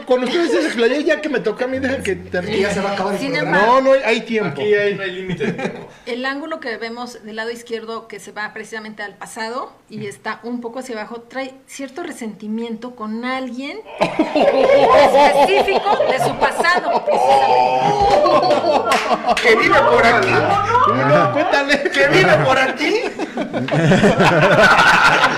Con ustedes se ya que me toca a mí, deja que Y ya termine. se va a acabar el Sin programa. embargo- No, no hay tiempo. Aquí hay, no hay límite de tiempo. El ángulo que vemos del lado izquierdo que se va precisamente al pasado y está un poco hacia abajo trae cierto resentimiento con alguien específico de su pasado. precisamente. Que vive por aquí. No, cuéntale. Que vive por aquí.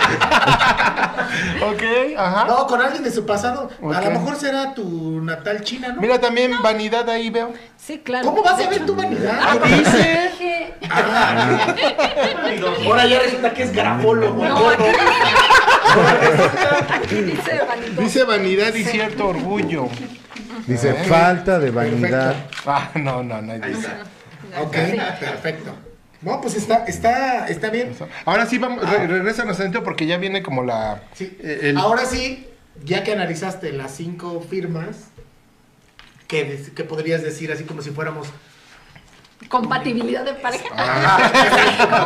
Ok, ajá. No, con alguien de su pasado. A lo mejor será tu natal China, ¿no? Mira también vanidad ahí veo. Sí, claro. ¿Cómo vas a ver tu vanidad? Dice. dije- Ahora ya resulta que es grafólogo. No, dice vanidoso. Dice vanidad y cierto orgullo. Dice Eh. falta de vanidad. Ah, no, no, no eso. Ok, perfecto. No, pues está, está, está bien. Ahora sí, vamos, re- regrésanos adentro porque ya viene como la. Sí. eh, el- Ahora sí, ya que analizaste las cinco firmas, ¿qué, qué podrías decir así como si fuéramos... Compatibilidad de pareja.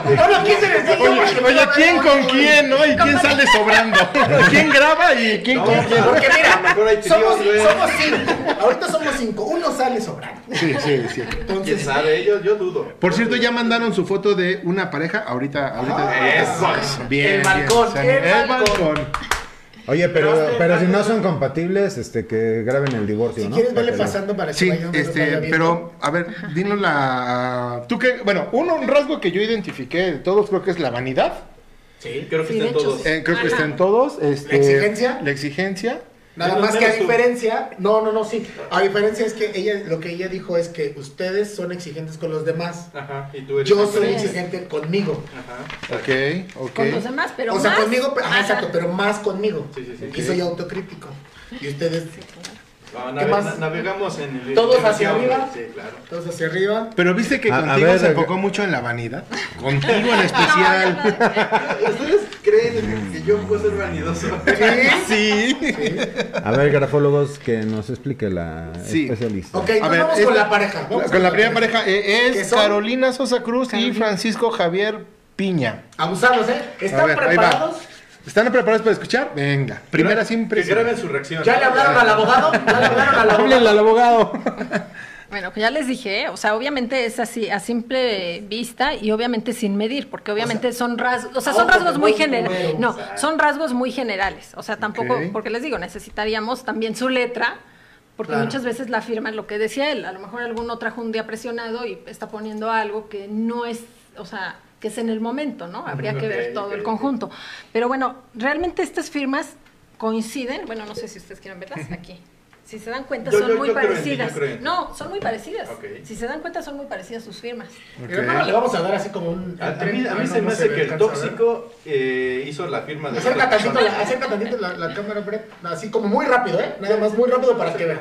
No lo quise decir yo Oye, ¿quién con quién, no? ¿Y quién sale sobrando? ¿Quién graba y quién con quién? Porque mira, somos, cinco. Ahorita somos cinco. Uno sale sobrando. Sí, sí, sí. ¿Quién Entonces, sabe? Yo, yo dudo. Por cierto, ya mandaron su foto de una pareja. Ahorita, ahorita. Eso. Bien, El balcón, bien, el el balcón. balcón. Oye, pero, pero si no son compatibles, este, que graben el divorcio, si ¿no? quieres, que lo- pasando para que Sí, vayan- este, pero, a ver, dinos la... ¿Tú qué? Bueno, uno, un rasgo que yo identifiqué de todos creo que es la vanidad. Sí. Creo que Sí, están hecho, todos. Eh, creo que está en todos. Este, ¿La exigencia? La exigencia. Nada más que a diferencia, no, no, no, sí. A diferencia es que ella, lo que ella dijo es que ustedes son exigentes con los demás. Ajá. Y tú eres Yo soy exigente conmigo. Ajá. Ok, ok. Con los demás, pero o sea, más- conmigo, Ajá. exacto, pero más conmigo. Sí, sí, sí. Y soy autocrítico. Y ustedes No, ¿Qué nave- más? na- Navegamos en el. Todos hacia arriba. Sí, claro. Todos hacia arriba. Pero viste que A- a contigo ver, se enfocó mucho en la vanidad. Contigo en especial. ¿Ustedes creen que yo puedo ser vanidoso? sí. A ver, grafólogos, que nos explique la Sí. especialista. Ok, pues vamos es con la pareja. Vamos con la primera pareja eh, ¿Qué es? Carolina Sosa Cruz y Francisco Javier Piña. Abusados, ¿eh? A ¿Están ver, preparados? ¿Están preparados para escuchar? Venga. Primera sin Que graben su reacción. ¿Ya le hablaron al abogado? ¿Ya le hablaron al abogado? Háblenle al abogado. Bueno, ya les dije, o sea, obviamente es así, a simple vista y obviamente sin medir, porque obviamente son rasgos, o sea, son rasgos muy generales. No, o sea. son rasgos muy generales. O sea, tampoco, porque les digo, necesitaríamos también su letra, porque Claro. muchas veces la firma lo que decía él. A lo mejor alguno trajo un día presionado y está poniendo algo que no es, o sea, que es en el momento, ¿no? Habría que ver todo el conjunto. Pero bueno, realmente estas firmas coinciden, bueno, no sé si ustedes quieren verlas aquí. Si se dan cuenta, Yo- son yo- muy yo parecidas. No, son muy parecidas. Si se dan cuenta, son muy parecidas sus firmas. Pero hermano, le vamos a dar así como un... A, a mí, a mí no, se no me hace que el tóxico eh, hizo la firma de. Acerca esta tantito, la, acerca tantito la, la cámara, Brett. Así como muy rápido, ¿eh? Nada más muy rápido para que vean.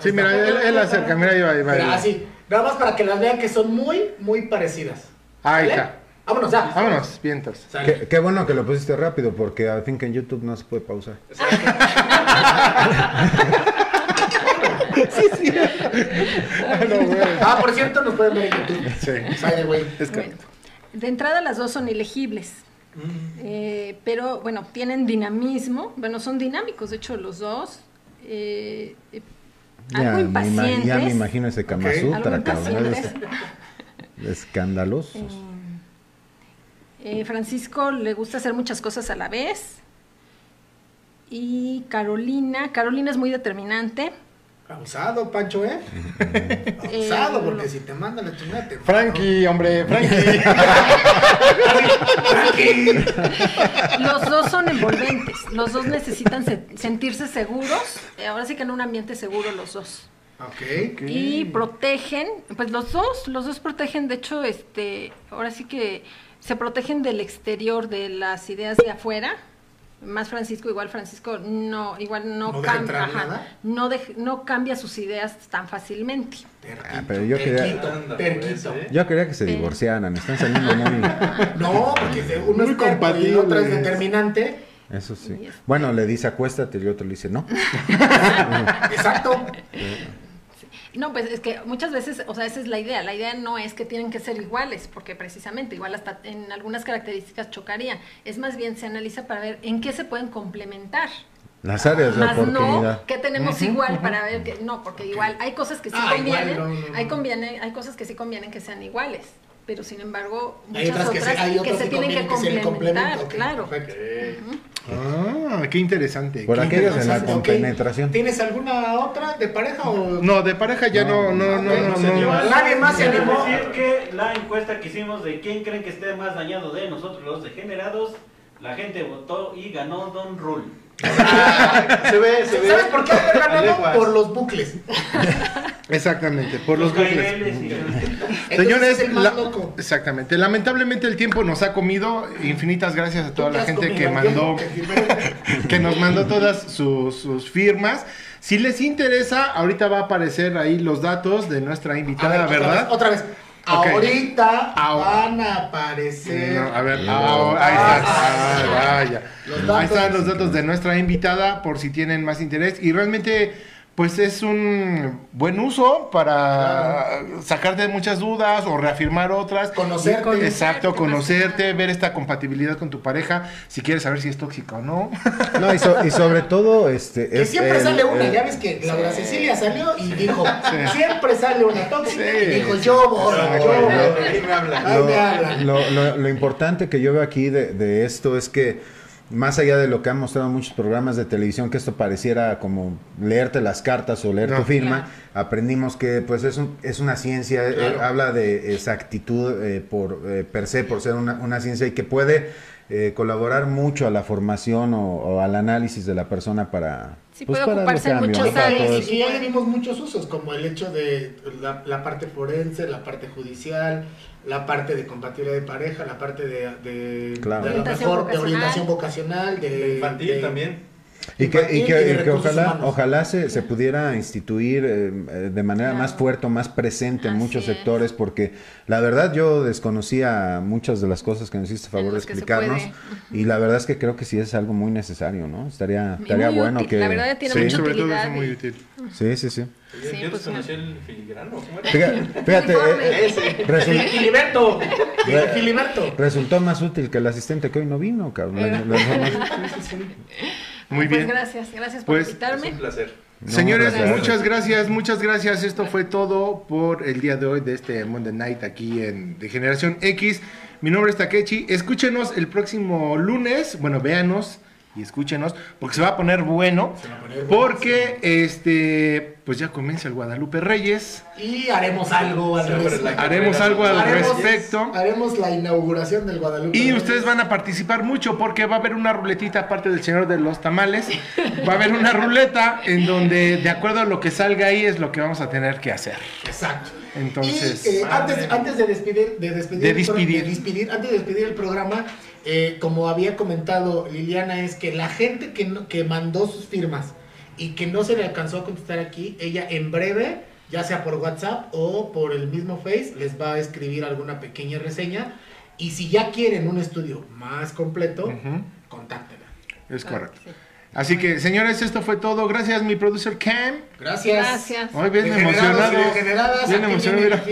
Sí, mira, él, él acerca. Mira, ahí va, ahí va. Mira, va. así. Nada más para que las vean que son muy, muy parecidas. Ahí ¿Sale? está. Vámonos ya. Vámonos, vientos. Qué, qué bueno que lo pusiste rápido, porque al fin que en YouTube no se puede pausar. Ah, por cierto, nos pueden ver en YouTube. Sí. By the way. Es Bueno, de entrada las dos son elegibles. Eh, pero bueno, tienen dinamismo, bueno, son dinámicos, de hecho los dos. eh, eh, algo Ya me, ima- impacientes. ya me imagino ese Kama Ok. Sutra, Algo cabrón. Escandalosos. Eh, Francisco le gusta hacer muchas cosas a la vez. Y Carolina, Carolina es muy determinante. Abusado, Pancho, ¿eh? Abusado, porque si te manda la chingada te... Frankie, hombre, Frankie. Los dos son envolventes, los dos necesitan se- sentirse seguros, eh, ahora sí que en un ambiente seguro los dos. Y protegen, pues los dos, los dos protegen, de hecho, este, ahora sí que se protegen del exterior, de las ideas de afuera. Más Francisco, igual Francisco no, igual no, ¿No deja cambia, ajá, nada? no, dej- no cambia sus ideas tan fácilmente. Ah, pero yo quería, Terquito, pues, ¿eh? yo quería que se divorciaran. Están saliendo muy. No, porque de- uno es terco y el otro es determinante. Eso sí. Bueno, le dice acuéstate y el otro le dice no. Exacto. No, pues es que muchas veces, o sea, esa es la idea. La idea no es que tienen que ser iguales, porque precisamente igual hasta en algunas características chocarían. Es más bien se analiza para ver en qué se pueden complementar. Las áreas de Más no oportunidad. que tenemos igual para ver que no, porque igual hay cosas que sí Ah, convienen, igual, no, no, hay conviene, hay cosas que sí convienen que sean iguales, pero sin embargo Hay muchas otras que se- otras hay que se que tienen que complementar, complemento, ok, claro. Ah, qué interesante. Por qué aquellas de la compenetración. ¿Tienes alguna otra de pareja o...? No, de pareja ya no, no, no, no, no, señor. Nadie más se animó. decir que la encuesta que hicimos de quién creen que esté más dañado de nosotros los degenerados, la gente votó y ganó Don Rule. Se ve, se ve. ¿Sabes por qué haber ganado? Leguas. Por los bucles. Exactamente, por los bucles. Señores, es la- loco. exactamente. Lamentablemente el tiempo nos ha comido. Infinitas gracias a toda ¿Tú la gente que mandó, que nos mandó todas sus, sus firmas. Si les interesa, ahorita va a aparecer ahí los datos de nuestra invitada, ver, ¿verdad? Otra vez. Ahorita Au- van a aparecer. No, a ver, ah, ahí está. Ah, vaya. Los datos. Ahí están los datos de nuestra invitada por si tienen más interés. Y realmente, pues es un buen uso para sacarte muchas dudas o reafirmar otras. Conocerte. Exacto, conocerte, ver esta compatibilidad con tu pareja, si quieres saber si es tóxica o no. No, y, so- y sobre todo, este. Que es siempre el- sale una, el- ya ves que Laura Cecilia salió y dijo, Sí. siempre sale una tóxica. Sí. Y dijo, yo voy, yo voy. Ahí me hablan. Ahí me hablan. Lo, lo- lo importante que yo veo aquí de, de esto es que, más allá de lo que han mostrado muchos programas de televisión, que esto pareciera como leerte las cartas o leer No. tu firma, aprendimos que pues es, un- es una ciencia, eh, habla de exactitud eh, por eh, per se, por ser una, una ciencia y que puede eh, colaborar mucho a la formación o, o al análisis de la persona para... Sí, pues, puede para ocuparse en muchos áreas. Y, ya le dimos muchos usos, como el hecho de la, la parte forense, la parte judicial, la parte de compatibilidad de pareja, la parte de, de, Claro. de Orientación mejor de vocacional. orientación vocacional, de, Infantil de- también. Y que, y que, y ojalá, humanos. ojalá se, se pudiera instituir eh, de manera más fuerte, o más presente en Así muchos es. sectores, porque la verdad yo desconocía muchas de las cosas que nos hiciste favor de explicarnos, y la verdad es que creo que sí es algo muy necesario, ¿no? Estaría, estaría muy bueno útil, que... la verdad tiene sí. mucha Sobre todo es muy útil. Sí, sí, sí. Yo, Sí, yo pues, desconocí el filigrano. ¿cómo era? Fíjate, fíjate, eh, eh, Filiberto, Filiberto. resultó más útil que el asistente que hoy no vino, cabrón. Muy Pues bien. gracias, gracias por Pues, Es invitarme. un placer. No, Señores, gracias. muchas gracias, muchas gracias. Esto fue todo por el día de hoy de este Monday Night aquí en de Generación X. Mi nombre es Takechi. Escúchenos el próximo lunes. Bueno, véanos y escúchenos porque se va a poner bueno. Se va a poner bueno, Porque este, pues ya comienza el Guadalupe Reyes. Y haremos algo al respecto. Haremos algo al Haremos- respecto. Haremos la inauguración del Guadalupe. Y Reyes. ustedes van a participar mucho porque va a haber una ruletita aparte del señor de los tamales. Va a haber una ruleta en donde de acuerdo a lo que salga ahí es lo que vamos a tener que hacer. Exacto. Entonces, Y, eh, antes, antes de despedir, de despedir. de despedir- antes de despedir el programa, eh, como había comentado Liliana, es que la gente que, no- que mandó sus firmas y que no se le alcanzó a contestar aquí, ella en breve, ya sea por WhatsApp o por el mismo Face, les va a escribir alguna pequeña reseña. Y si ya quieren un estudio más completo, Ujú. contáctenla. es correcto. Así que, señores, esto fue todo. Gracias, mi producer Cam. Gracias. Gracias. Hoy bien emocionado. Bien emocionado, mira.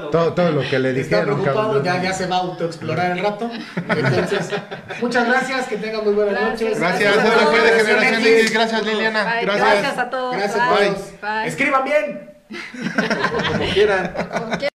No, todo, todo lo que le Está dijeron, preocupado, cabrón. ya, ya se va a autoexplorar el rato. Entonces, muchas gracias, que tengan muy buenas Gracias. noches. Gracias, Gracias a esto fue de. Generación X. Gracias, Liliana. Bye. Gracias. Gracias a todos. Gracias Bye. Bye. Escriban bien. Como quieran. Como quieran.